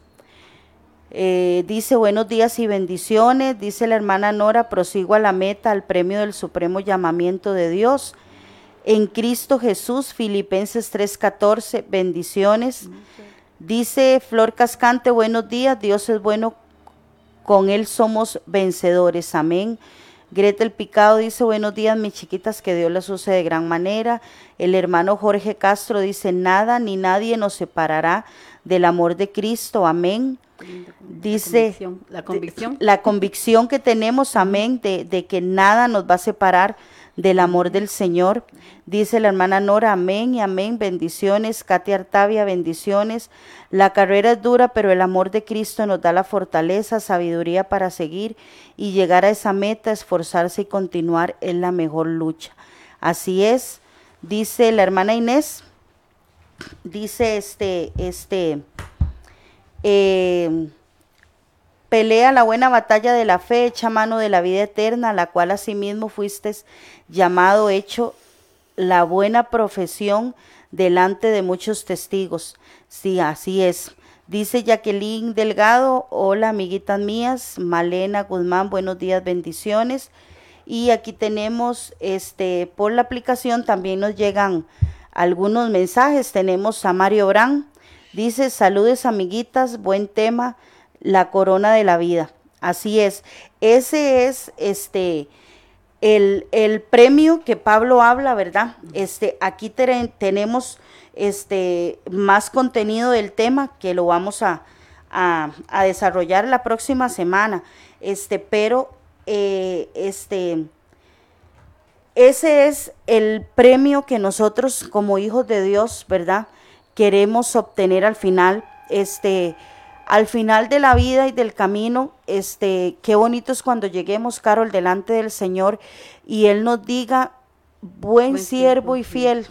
eh, dice buenos días y bendiciones. Dice la hermana Nora, prosigo a la meta, al premio del supremo llamamiento de Dios. En Cristo Jesús, Filipenses 3:14, bendiciones. Dice Flor Cascante, buenos días, Dios es bueno, con Él somos vencedores, amén. Gretel Picado dice, buenos días, mis chiquitas, que Dios las use de gran manera. El hermano Jorge Castro dice, nada ni nadie nos separará del amor de Cristo, amén. Dice, convicción, la convicción. la convicción que tenemos, amén, de, de que nada nos va a separar del amor del Señor. Dice la hermana Nora, amén y amén, bendiciones. Katia Artavia, bendiciones. La carrera es dura, pero el amor de Cristo nos da la fortaleza, sabiduría para seguir y llegar a esa meta, esforzarse y continuar en la mejor lucha. Así es, dice la hermana Inés, dice este, este, eh, Pelea la buena batalla de la fe, echa mano de la vida eterna, la cual asimismo fuiste llamado, hecho la buena profesión delante de muchos testigos. Sí, así es. Dice Jacqueline Delgado, hola amiguitas mías, Malena Guzmán, buenos días, bendiciones. Y aquí tenemos, este, por la aplicación también nos llegan algunos mensajes. Tenemos a Mario Brand, dice, saludes amiguitas, buen tema la corona de la vida. Así es. Ese es este el, el premio que Pablo habla, ¿verdad? Este, aquí te- tenemos este más contenido del tema que lo vamos a, a, a desarrollar la próxima semana. Este, pero eh, este ese es el premio que nosotros como hijos de Dios, ¿verdad? Queremos obtener al final, este, al final de la vida y del camino, este, qué bonito es cuando lleguemos, Carol, delante del Señor y Él nos diga, buen, Buen siervo y fiel,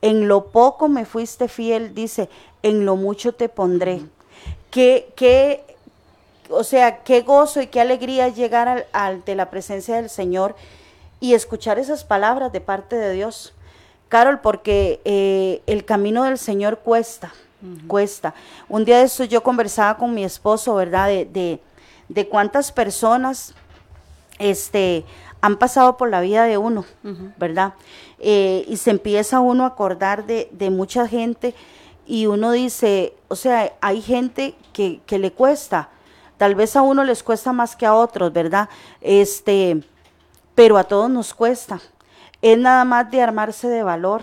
en lo poco me fuiste fiel, dice, en lo mucho te pondré. Qué, qué, o sea, qué gozo y qué alegría es llegar al, al- de la presencia del Señor y escuchar esas palabras de parte de Dios. Carol, porque eh, el camino del Señor cuesta, cuesta. Un día de esto yo conversaba con mi esposo, ¿verdad? De, de, de cuántas personas este, han pasado por la vida de uno, ¿verdad? Eh, y se empieza uno a acordar de, de mucha gente y uno dice, o sea, hay gente que, que le cuesta, tal vez a uno les cuesta más que a otros, ¿verdad? Este, pero a todos nos cuesta. Es nada más de armarse de valor,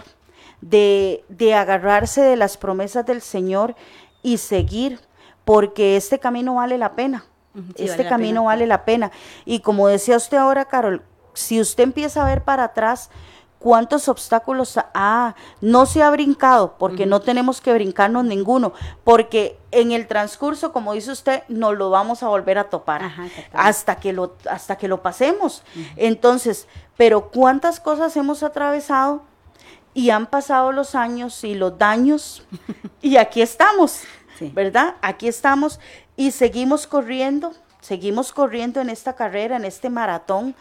de, de agarrarse de las promesas del Señor y seguir, porque este camino vale la pena. este camino vale la pena. Y como decía usted ahora, Carol, si usted empieza a ver para atrás, cuántos obstáculos ah, no se ha brincado, porque no tenemos que brincarnos ninguno, porque en el transcurso, como dice usted, nos lo vamos a volver a topar. Hasta que lo hasta que lo pasemos. Entonces, pero cuántas cosas hemos atravesado y han pasado los años y los daños y aquí estamos, ¿verdad? Aquí estamos y seguimos corriendo, seguimos corriendo en esta carrera, en este maratón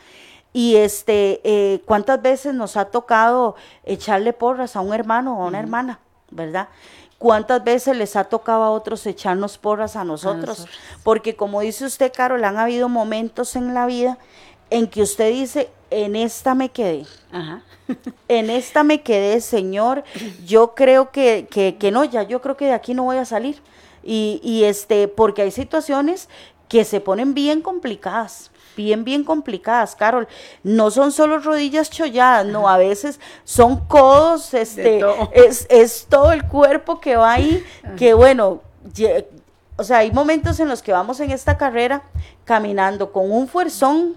y este, eh, ¿cuántas veces nos ha tocado echarle porras a un hermano o a una hermana, verdad? ¿Cuántas veces les ha tocado a otros echarnos porras a nosotros? Porque como dice usted, Carol, han habido momentos en la vida en que usted dice, en esta me quedé. en esta me quedé, Señor. Yo creo que, que, que, no, ya yo creo que de aquí no voy a salir. Y, y este, porque hay situaciones que se ponen bien complicadas bien, bien complicadas, Carol. No son solo rodillas cholladas, no, a veces son codos, este, es, es, todo el cuerpo que va ahí, que bueno, o sea, hay momentos en los que vamos en esta carrera caminando con un fuerzón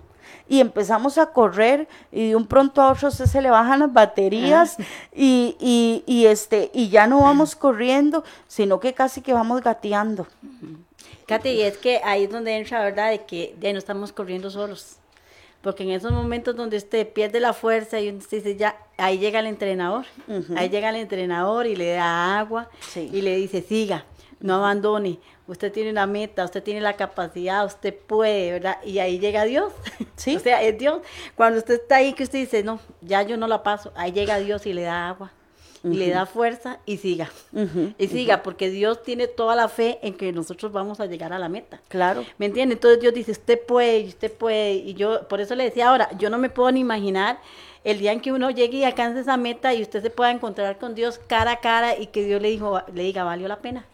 y empezamos a correr y de un pronto a otro se, se le bajan las baterías y, y, y, este, y ya no vamos corriendo, sino que casi que vamos gateando. Katy, y es que ahí es donde entra, ¿verdad? De que ya no estamos corriendo solos. Porque en esos momentos donde usted pierde la fuerza y usted dice, ya, ahí llega el entrenador. Ahí llega el entrenador y le da agua y le dice, siga, no abandone. Usted tiene una meta, usted tiene la capacidad, usted puede, ¿verdad? Y ahí llega Dios. Sí. o sea, es Dios. Cuando usted está ahí, que usted dice, no, ya yo no la paso, ahí llega Dios y le da agua y le da fuerza y siga. y siga, porque Dios tiene toda la fe en que nosotros vamos a llegar a la meta. Claro. ¿Me entiende? Entonces Dios dice, usted puede, usted puede. Y yo, por eso le decía ahora, yo no me puedo ni imaginar el día en que uno llegue y alcance esa meta y usted se pueda encontrar con Dios cara a cara y que Dios le, dijo, le diga, valió la pena.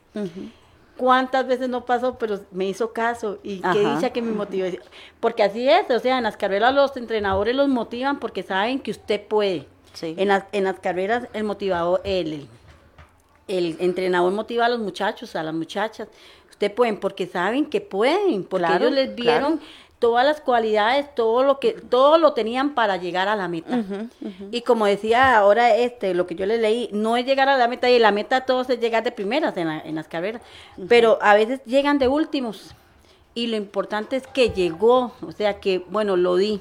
Cuántas veces no pasó, pero me hizo caso y qué dicha que me motivó. Porque así es, o sea, en las carreras los entrenadores los motivan porque saben que usted puede. En, las, en las carreras el motivador, el, el entrenador motiva a los muchachos, a las muchachas. Ustedes pueden, porque saben que pueden, porque ellos les vieron todas las cualidades, todo lo que, todo lo tenían para llegar a la meta. Y como decía ahora este, lo que yo les leí, no es llegar a la meta, y la meta todos es llegar de primeras en, en las carreras, pero a veces llegan de últimos y lo importante es que llegó, o sea que, bueno, lo di.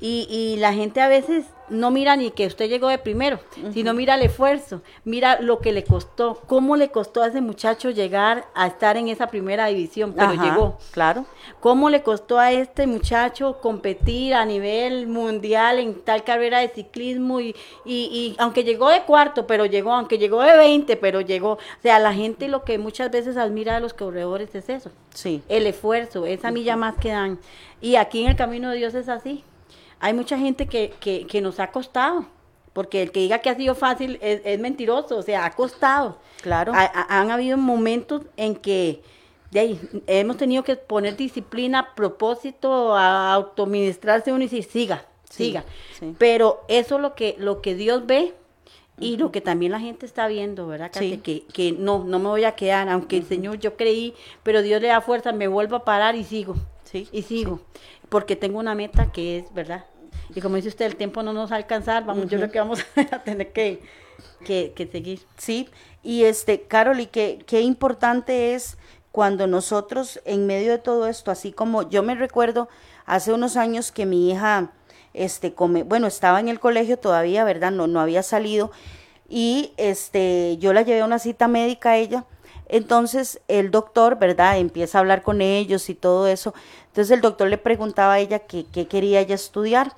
Y, y la gente a veces no mira ni que usted llegó de primero, sino mira el esfuerzo, mira lo que le costó, cómo le costó a ese muchacho llegar a estar en esa primera división, pero llegó. Claro. Cómo le costó a este muchacho competir a nivel mundial en tal carrera de ciclismo y, y, y aunque llegó de cuarto, pero llegó, aunque llegó de 20, pero llegó. O sea, la gente lo que muchas veces admira de los corredores es eso. Sí. El esfuerzo, esa milla más que dan. Y aquí en el camino de Dios es así hay mucha gente que, que, que, nos ha costado, porque el que diga que ha sido fácil es, mentiroso, o sea, ha costado. Claro. han habido momentos en que de ahí, hemos tenido que poner disciplina, propósito, a autoministrarse uno y decir, siga, siga. Pero eso es lo que, lo que Dios ve y lo que también la gente está viendo, ¿verdad? Que, que no, no me voy a quedar, aunque el Señor yo creí, pero Dios le da fuerza, me vuelvo a parar y sigo. Sí. Y sigo. Porque tengo una meta que es, ¿verdad? Y como dice usted, el tiempo no nos va a alcanzar, vamos, yo creo que vamos a tener que, que, seguir. Sí, y este, Carol, y qué, qué importante es cuando nosotros en medio de todo esto, así como yo me recuerdo hace unos años que mi hija, este, come, bueno, estaba en el colegio todavía, ¿verdad? No, no había salido y este, yo la llevé a una cita médica a ella. Entonces el doctor, ¿verdad? Empieza a hablar con ellos y todo eso. Entonces el doctor le preguntaba a ella qué, quería ella estudiar.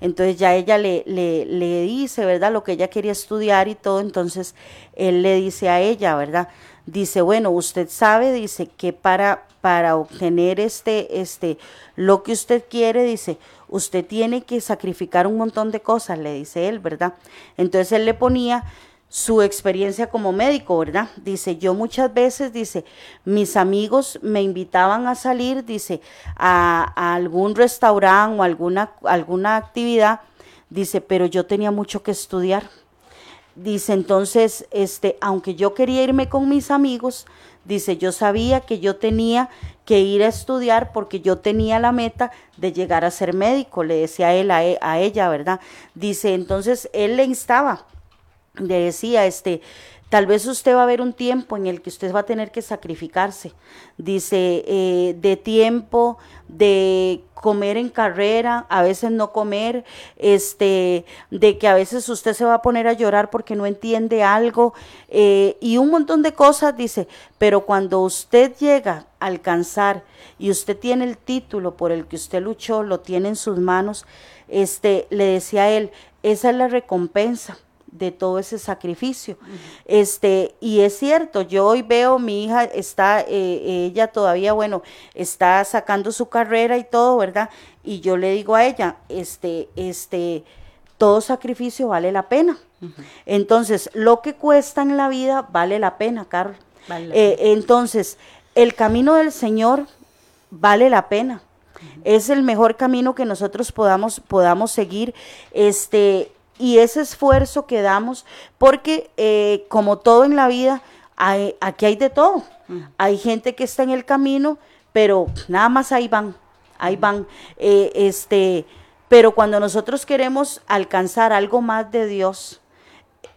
Entonces ya ella le, le, le, dice, ¿verdad? Lo que ella quería estudiar y todo. Entonces él le dice a ella, ¿verdad? Dice, bueno, usted sabe, dice, que para, para obtener este, este, lo que usted quiere, dice, usted tiene que sacrificar un montón de cosas, le dice él, ¿verdad? Entonces él le ponía su experiencia como médico, ¿verdad? Dice, yo muchas veces, dice, mis amigos me invitaban a salir, dice, a, algún restaurante o alguna, alguna actividad, dice, pero yo tenía mucho que estudiar. Dice, entonces, este, aunque yo quería irme con mis amigos, dice, yo sabía que yo tenía que ir a estudiar porque yo tenía la meta de llegar a ser médico, le decía él a, e, a ella, ¿verdad? Dice, entonces él le instaba le decía, este, tal vez usted va a ver un tiempo en el que usted va a tener que sacrificarse. Dice, eh, de tiempo, de comer en carrera, a veces no comer, este, de que a veces usted se va a poner a llorar porque no entiende algo eh, y un montón de cosas, dice, pero cuando usted llega a alcanzar y usted tiene el título por el que usted luchó, lo tiene en sus manos, este, le decía a él, esa es la recompensa de todo ese sacrificio. Este, y es cierto, yo hoy veo mi hija está, eh, ella todavía, bueno, está sacando su carrera y todo, ¿verdad? Y yo le digo a ella, este, este, todo sacrificio vale la pena. Entonces, lo que cuesta en la vida vale la pena, Carlos. Eh, entonces, el camino del Señor vale la pena. Es el mejor camino que nosotros podamos, podamos seguir. Este, y ese esfuerzo que damos, porque eh, como todo en la vida, hay, aquí hay de todo. Hay gente que está en el camino, pero nada más ahí van, ahí van. Eh, este, pero cuando nosotros queremos alcanzar algo más de Dios,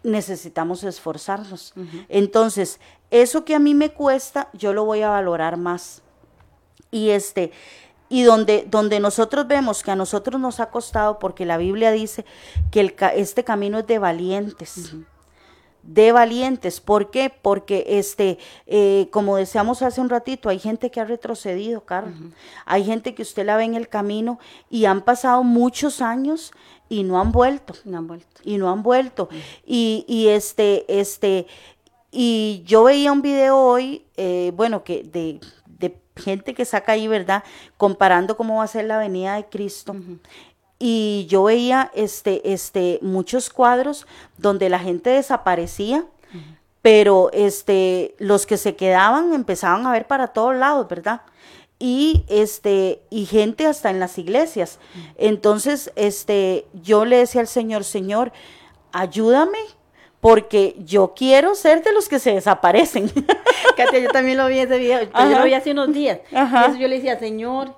necesitamos esforzarnos. Entonces, eso que a mí me cuesta, yo lo voy a valorar más. Y este, y donde, donde nosotros vemos que a nosotros nos ha costado, porque la Biblia dice que el, este camino es de valientes. De valientes, ¿por qué? Porque este, eh, como decíamos hace un ratito, hay gente que ha retrocedido, Carlos. Hay gente que usted la ve en el camino y han pasado muchos años y no han vuelto. No han vuelto. Y no han vuelto. y, y este, este, y yo veía un video hoy, eh, bueno, que de gente que saca ahí, ¿verdad? Comparando cómo va a ser la venida de Cristo. Y yo veía este, este, muchos cuadros donde la gente desaparecía, pero este, los que se quedaban empezaban a ver para todos lados, ¿verdad? y este y gente hasta en las iglesias. Entonces, este yo le decía al Señor, Señor, ayúdame porque yo quiero ser de los que se desaparecen. Katia, yo también lo vi ese video, yo lo vi hace unos días. Y eso yo le decía, Señor,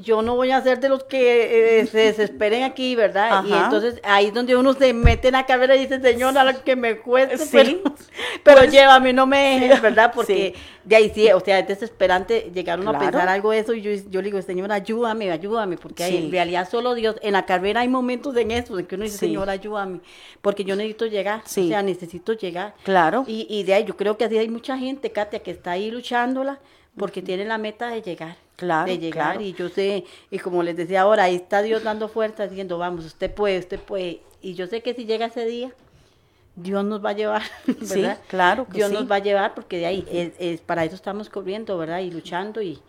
yo no voy a ser de los que eh, se desesperen aquí, ¿verdad? Y entonces ahí es donde uno se mete en la carrera y dice, Señor, a lo que me cueste, pero, pero pues, llévame, no me dejes, ¿verdad? Porque de ahí sí, o sea, es desesperante llegar uno a pensar algo de eso y yo, yo le digo, Señor, ayúdame, ayúdame, porque en realidad solo Dios, en la carrera hay momentos en eso, en que uno dice, Señor, ayúdame, porque yo necesito llegar, o sea, necesito llegar. Claro. Y, y de ahí yo creo que así hay mucha gente, Katia, que está ahí luchándola porque tiene la meta de llegar. Claro, de llegar y yo sé, y como les decía ahora, ahí está Dios dando fuerza, diciendo, vamos, usted puede, usted puede. Y yo sé que si llega ese día, Dios nos va a llevar, ¿verdad? Sí, claro que Dios nos va a llevar porque de ahí, es, es, para eso estamos corriendo, ¿verdad? Y luchando y,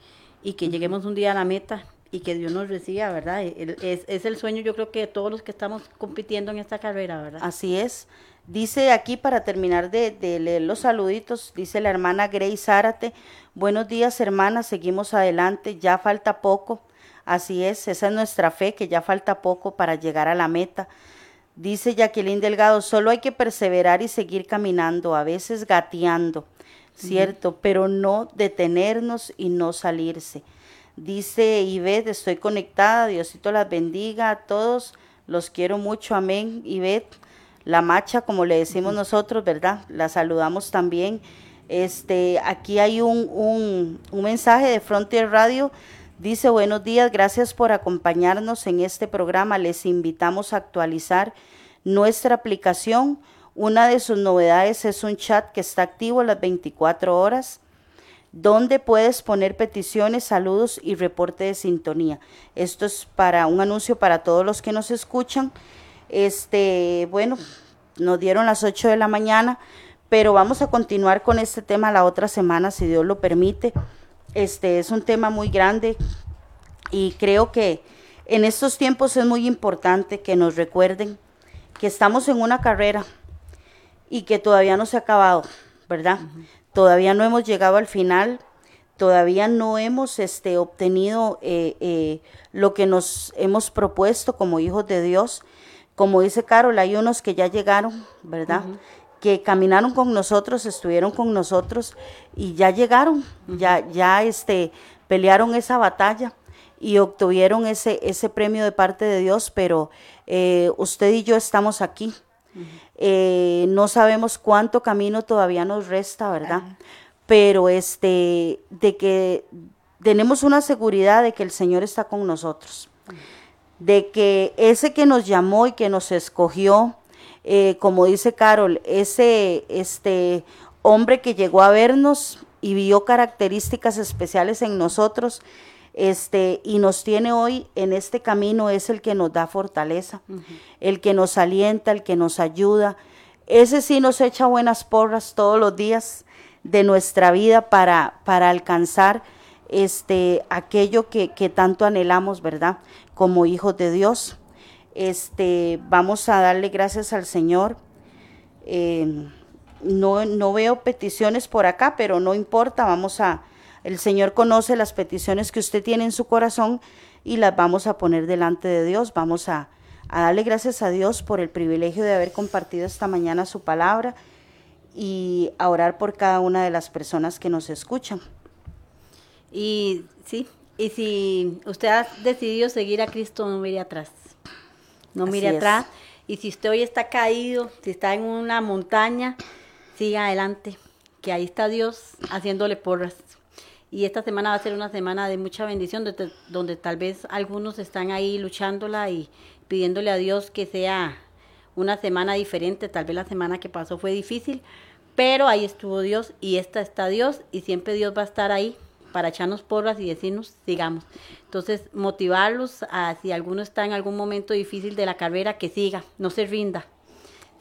y que lleguemos un día a la meta y que Dios nos reciba, ¿verdad? Es, es el sueño yo creo que de todos los que estamos compitiendo en esta carrera, ¿verdad? Así es. Dice aquí para terminar de, de, leer los saluditos, dice la hermana Grace Zárate, buenos días hermana, seguimos adelante, ya falta poco, así es, esa es nuestra fe, que ya falta poco para llegar a la meta. Dice Jacqueline Delgado, solo hay que perseverar y seguir caminando, a veces gateando, ¿cierto? Pero no detenernos y no salirse. Dice Ivette, estoy conectada, Diosito las bendiga a todos, los quiero mucho, amén, Ivette la macha, como le decimos nosotros, ¿verdad? La saludamos también. Este, aquí hay un, un, un mensaje de Frontier Radio. Dice, buenos días, gracias por acompañarnos en este programa. Les invitamos a actualizar nuestra aplicación. Una de sus novedades es un chat que está activo las 24 horas, donde puedes poner peticiones, saludos y reporte de sintonía. Esto es para un anuncio para todos los que nos escuchan. Este, bueno, nos dieron las 8 de la mañana, pero vamos a continuar con este tema la otra semana, si Dios lo permite. Este es un tema muy grande y creo que en estos tiempos es muy importante que nos recuerden que estamos en una carrera, y que todavía no se ha acabado, ¿verdad? Todavía no hemos llegado al final, todavía no hemos este, obtenido eh, eh, lo que nos hemos propuesto como hijos de Dios. Como dice Carol, hay unos que ya llegaron, ¿verdad? Que caminaron con nosotros, estuvieron con nosotros y ya llegaron, ya, ya este, pelearon esa batalla y obtuvieron ese, ese premio de parte de Dios, pero eh, usted y yo estamos aquí. Eh, no sabemos cuánto camino todavía nos resta, ¿verdad? Pero este, de que tenemos una seguridad de que el Señor está con nosotros, de que ese que nos llamó y que nos escogió, eh, como dice Carol, ese este hombre que llegó a vernos y vio características especiales en nosotros, este, y nos tiene hoy en este camino es el que nos da fortaleza, el que nos alienta, el que nos ayuda. Ese sí nos echa buenas porras todos los días de nuestra vida para, para alcanzar este, aquello que, tanto anhelamos, ¿verdad? Como hijos de Dios. Este, vamos a darle gracias al Señor. Eh, no, no veo peticiones por acá, pero no importa, vamos a, el Señor conoce las peticiones que usted tiene en su corazón y las vamos a poner delante de Dios. Vamos a, darle gracias a Dios por el privilegio de haber compartido esta mañana su palabra y a orar por cada una de las personas que nos escuchan. Y sí, y si usted ha decidido seguir a Cristo, no mire atrás. No mire atrás. Y si usted hoy está caído, si está en una montaña, siga adelante, que ahí está Dios haciéndole porras. Y esta semana va a ser una semana de mucha bendición, donde, tal vez algunos están ahí luchándola y pidiéndole a Dios que sea una semana diferente, tal vez la semana que pasó fue difícil, pero ahí estuvo Dios y esta está Dios y siempre Dios va a estar ahí para echarnos porras y decirnos, sigamos. Entonces, motivarlos a si alguno está en algún momento difícil de la carrera, que siga, no se rinda.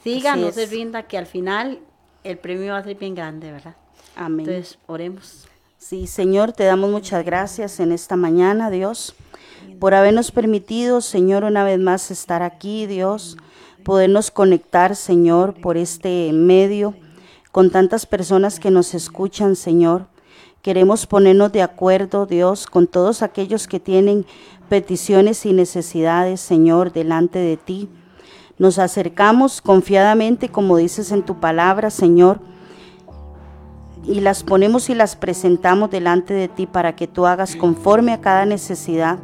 Siga, no se rinda, que al final el premio va a ser bien grande, ¿verdad? Amén. Entonces, oremos. Sí, Señor, te damos muchas gracias en esta mañana, Dios, por habernos permitido, Señor, una vez más estar aquí, Dios, podernos conectar, Señor, por este medio con tantas personas que nos escuchan, Señor. Queremos ponernos de acuerdo, Dios, con todos aquellos que tienen peticiones y necesidades, Señor, delante de ti. Nos acercamos confiadamente, como dices en tu palabra, Señor, y las ponemos y las presentamos delante de ti para que tú hagas conforme a cada necesidad.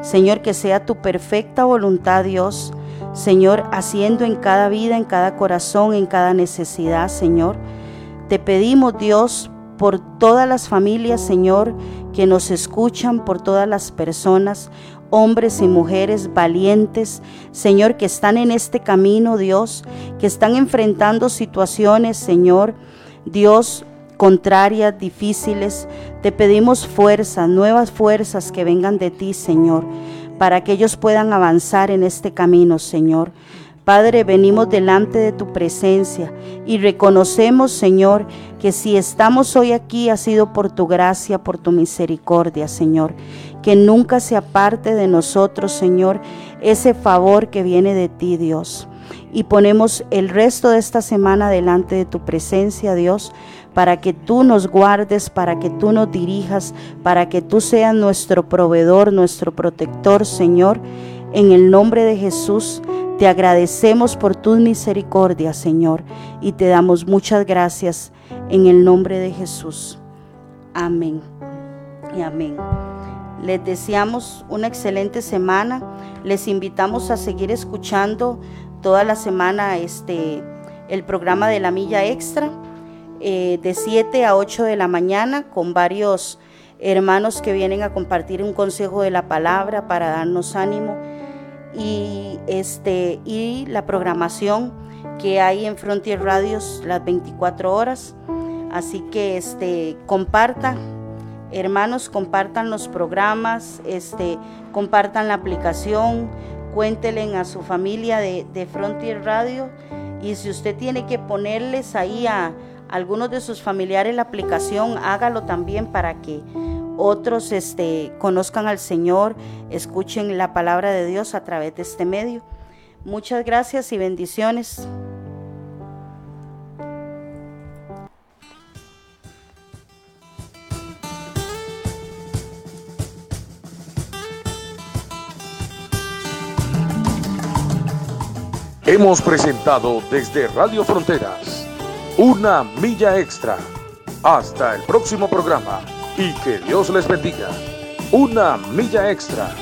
Señor, que sea tu perfecta voluntad, Dios. Señor, haciendo en cada vida, en cada corazón, en cada necesidad, Señor. Te pedimos, Dios, por todas las familias, Señor, que nos escuchan, por todas las personas, hombres y mujeres valientes, Señor, que están en este camino, Dios, que están enfrentando situaciones, Señor. Dios, contrarias, difíciles. Te pedimos fuerzas, nuevas fuerzas que vengan de ti, Señor, para que ellos puedan avanzar en este camino, Señor. Padre, venimos delante de tu presencia y reconocemos, Señor, que si estamos hoy aquí ha sido por tu gracia, por tu misericordia, Señor. Que nunca se aparte de nosotros, Señor, ese favor que viene de ti, Dios. Y ponemos el resto de esta semana delante de tu presencia, Dios, para que tú nos guardes, para que tú nos dirijas, para que tú seas nuestro proveedor, nuestro protector, Señor. En el nombre de Jesús, te agradecemos por tus misericordias, Señor, y te damos muchas gracias en el nombre de Jesús. Amén y amén. Les deseamos una excelente semana. Les invitamos a seguir escuchando toda la semana este el programa de la milla extra eh, de 7 a 8 de la mañana con varios hermanos que vienen a compartir un consejo de la palabra para darnos ánimo y este y la programación que hay en Frontier Radios las 24 horas. Así que este compartan, hermanos, compartan los programas, este compartan la aplicación, cuéntenle a su familia de, de Frontier Radio y si usted tiene que ponerles ahí a algunos de sus familiares la aplicación, hágalo también para que otros este, conozcan al Señor, escuchen la palabra de Dios a través de este medio. Muchas gracias y bendiciones. Hemos presentado desde Radio Fronteras una milla extra. Hasta el próximo programa y que Dios les bendiga. Una milla extra.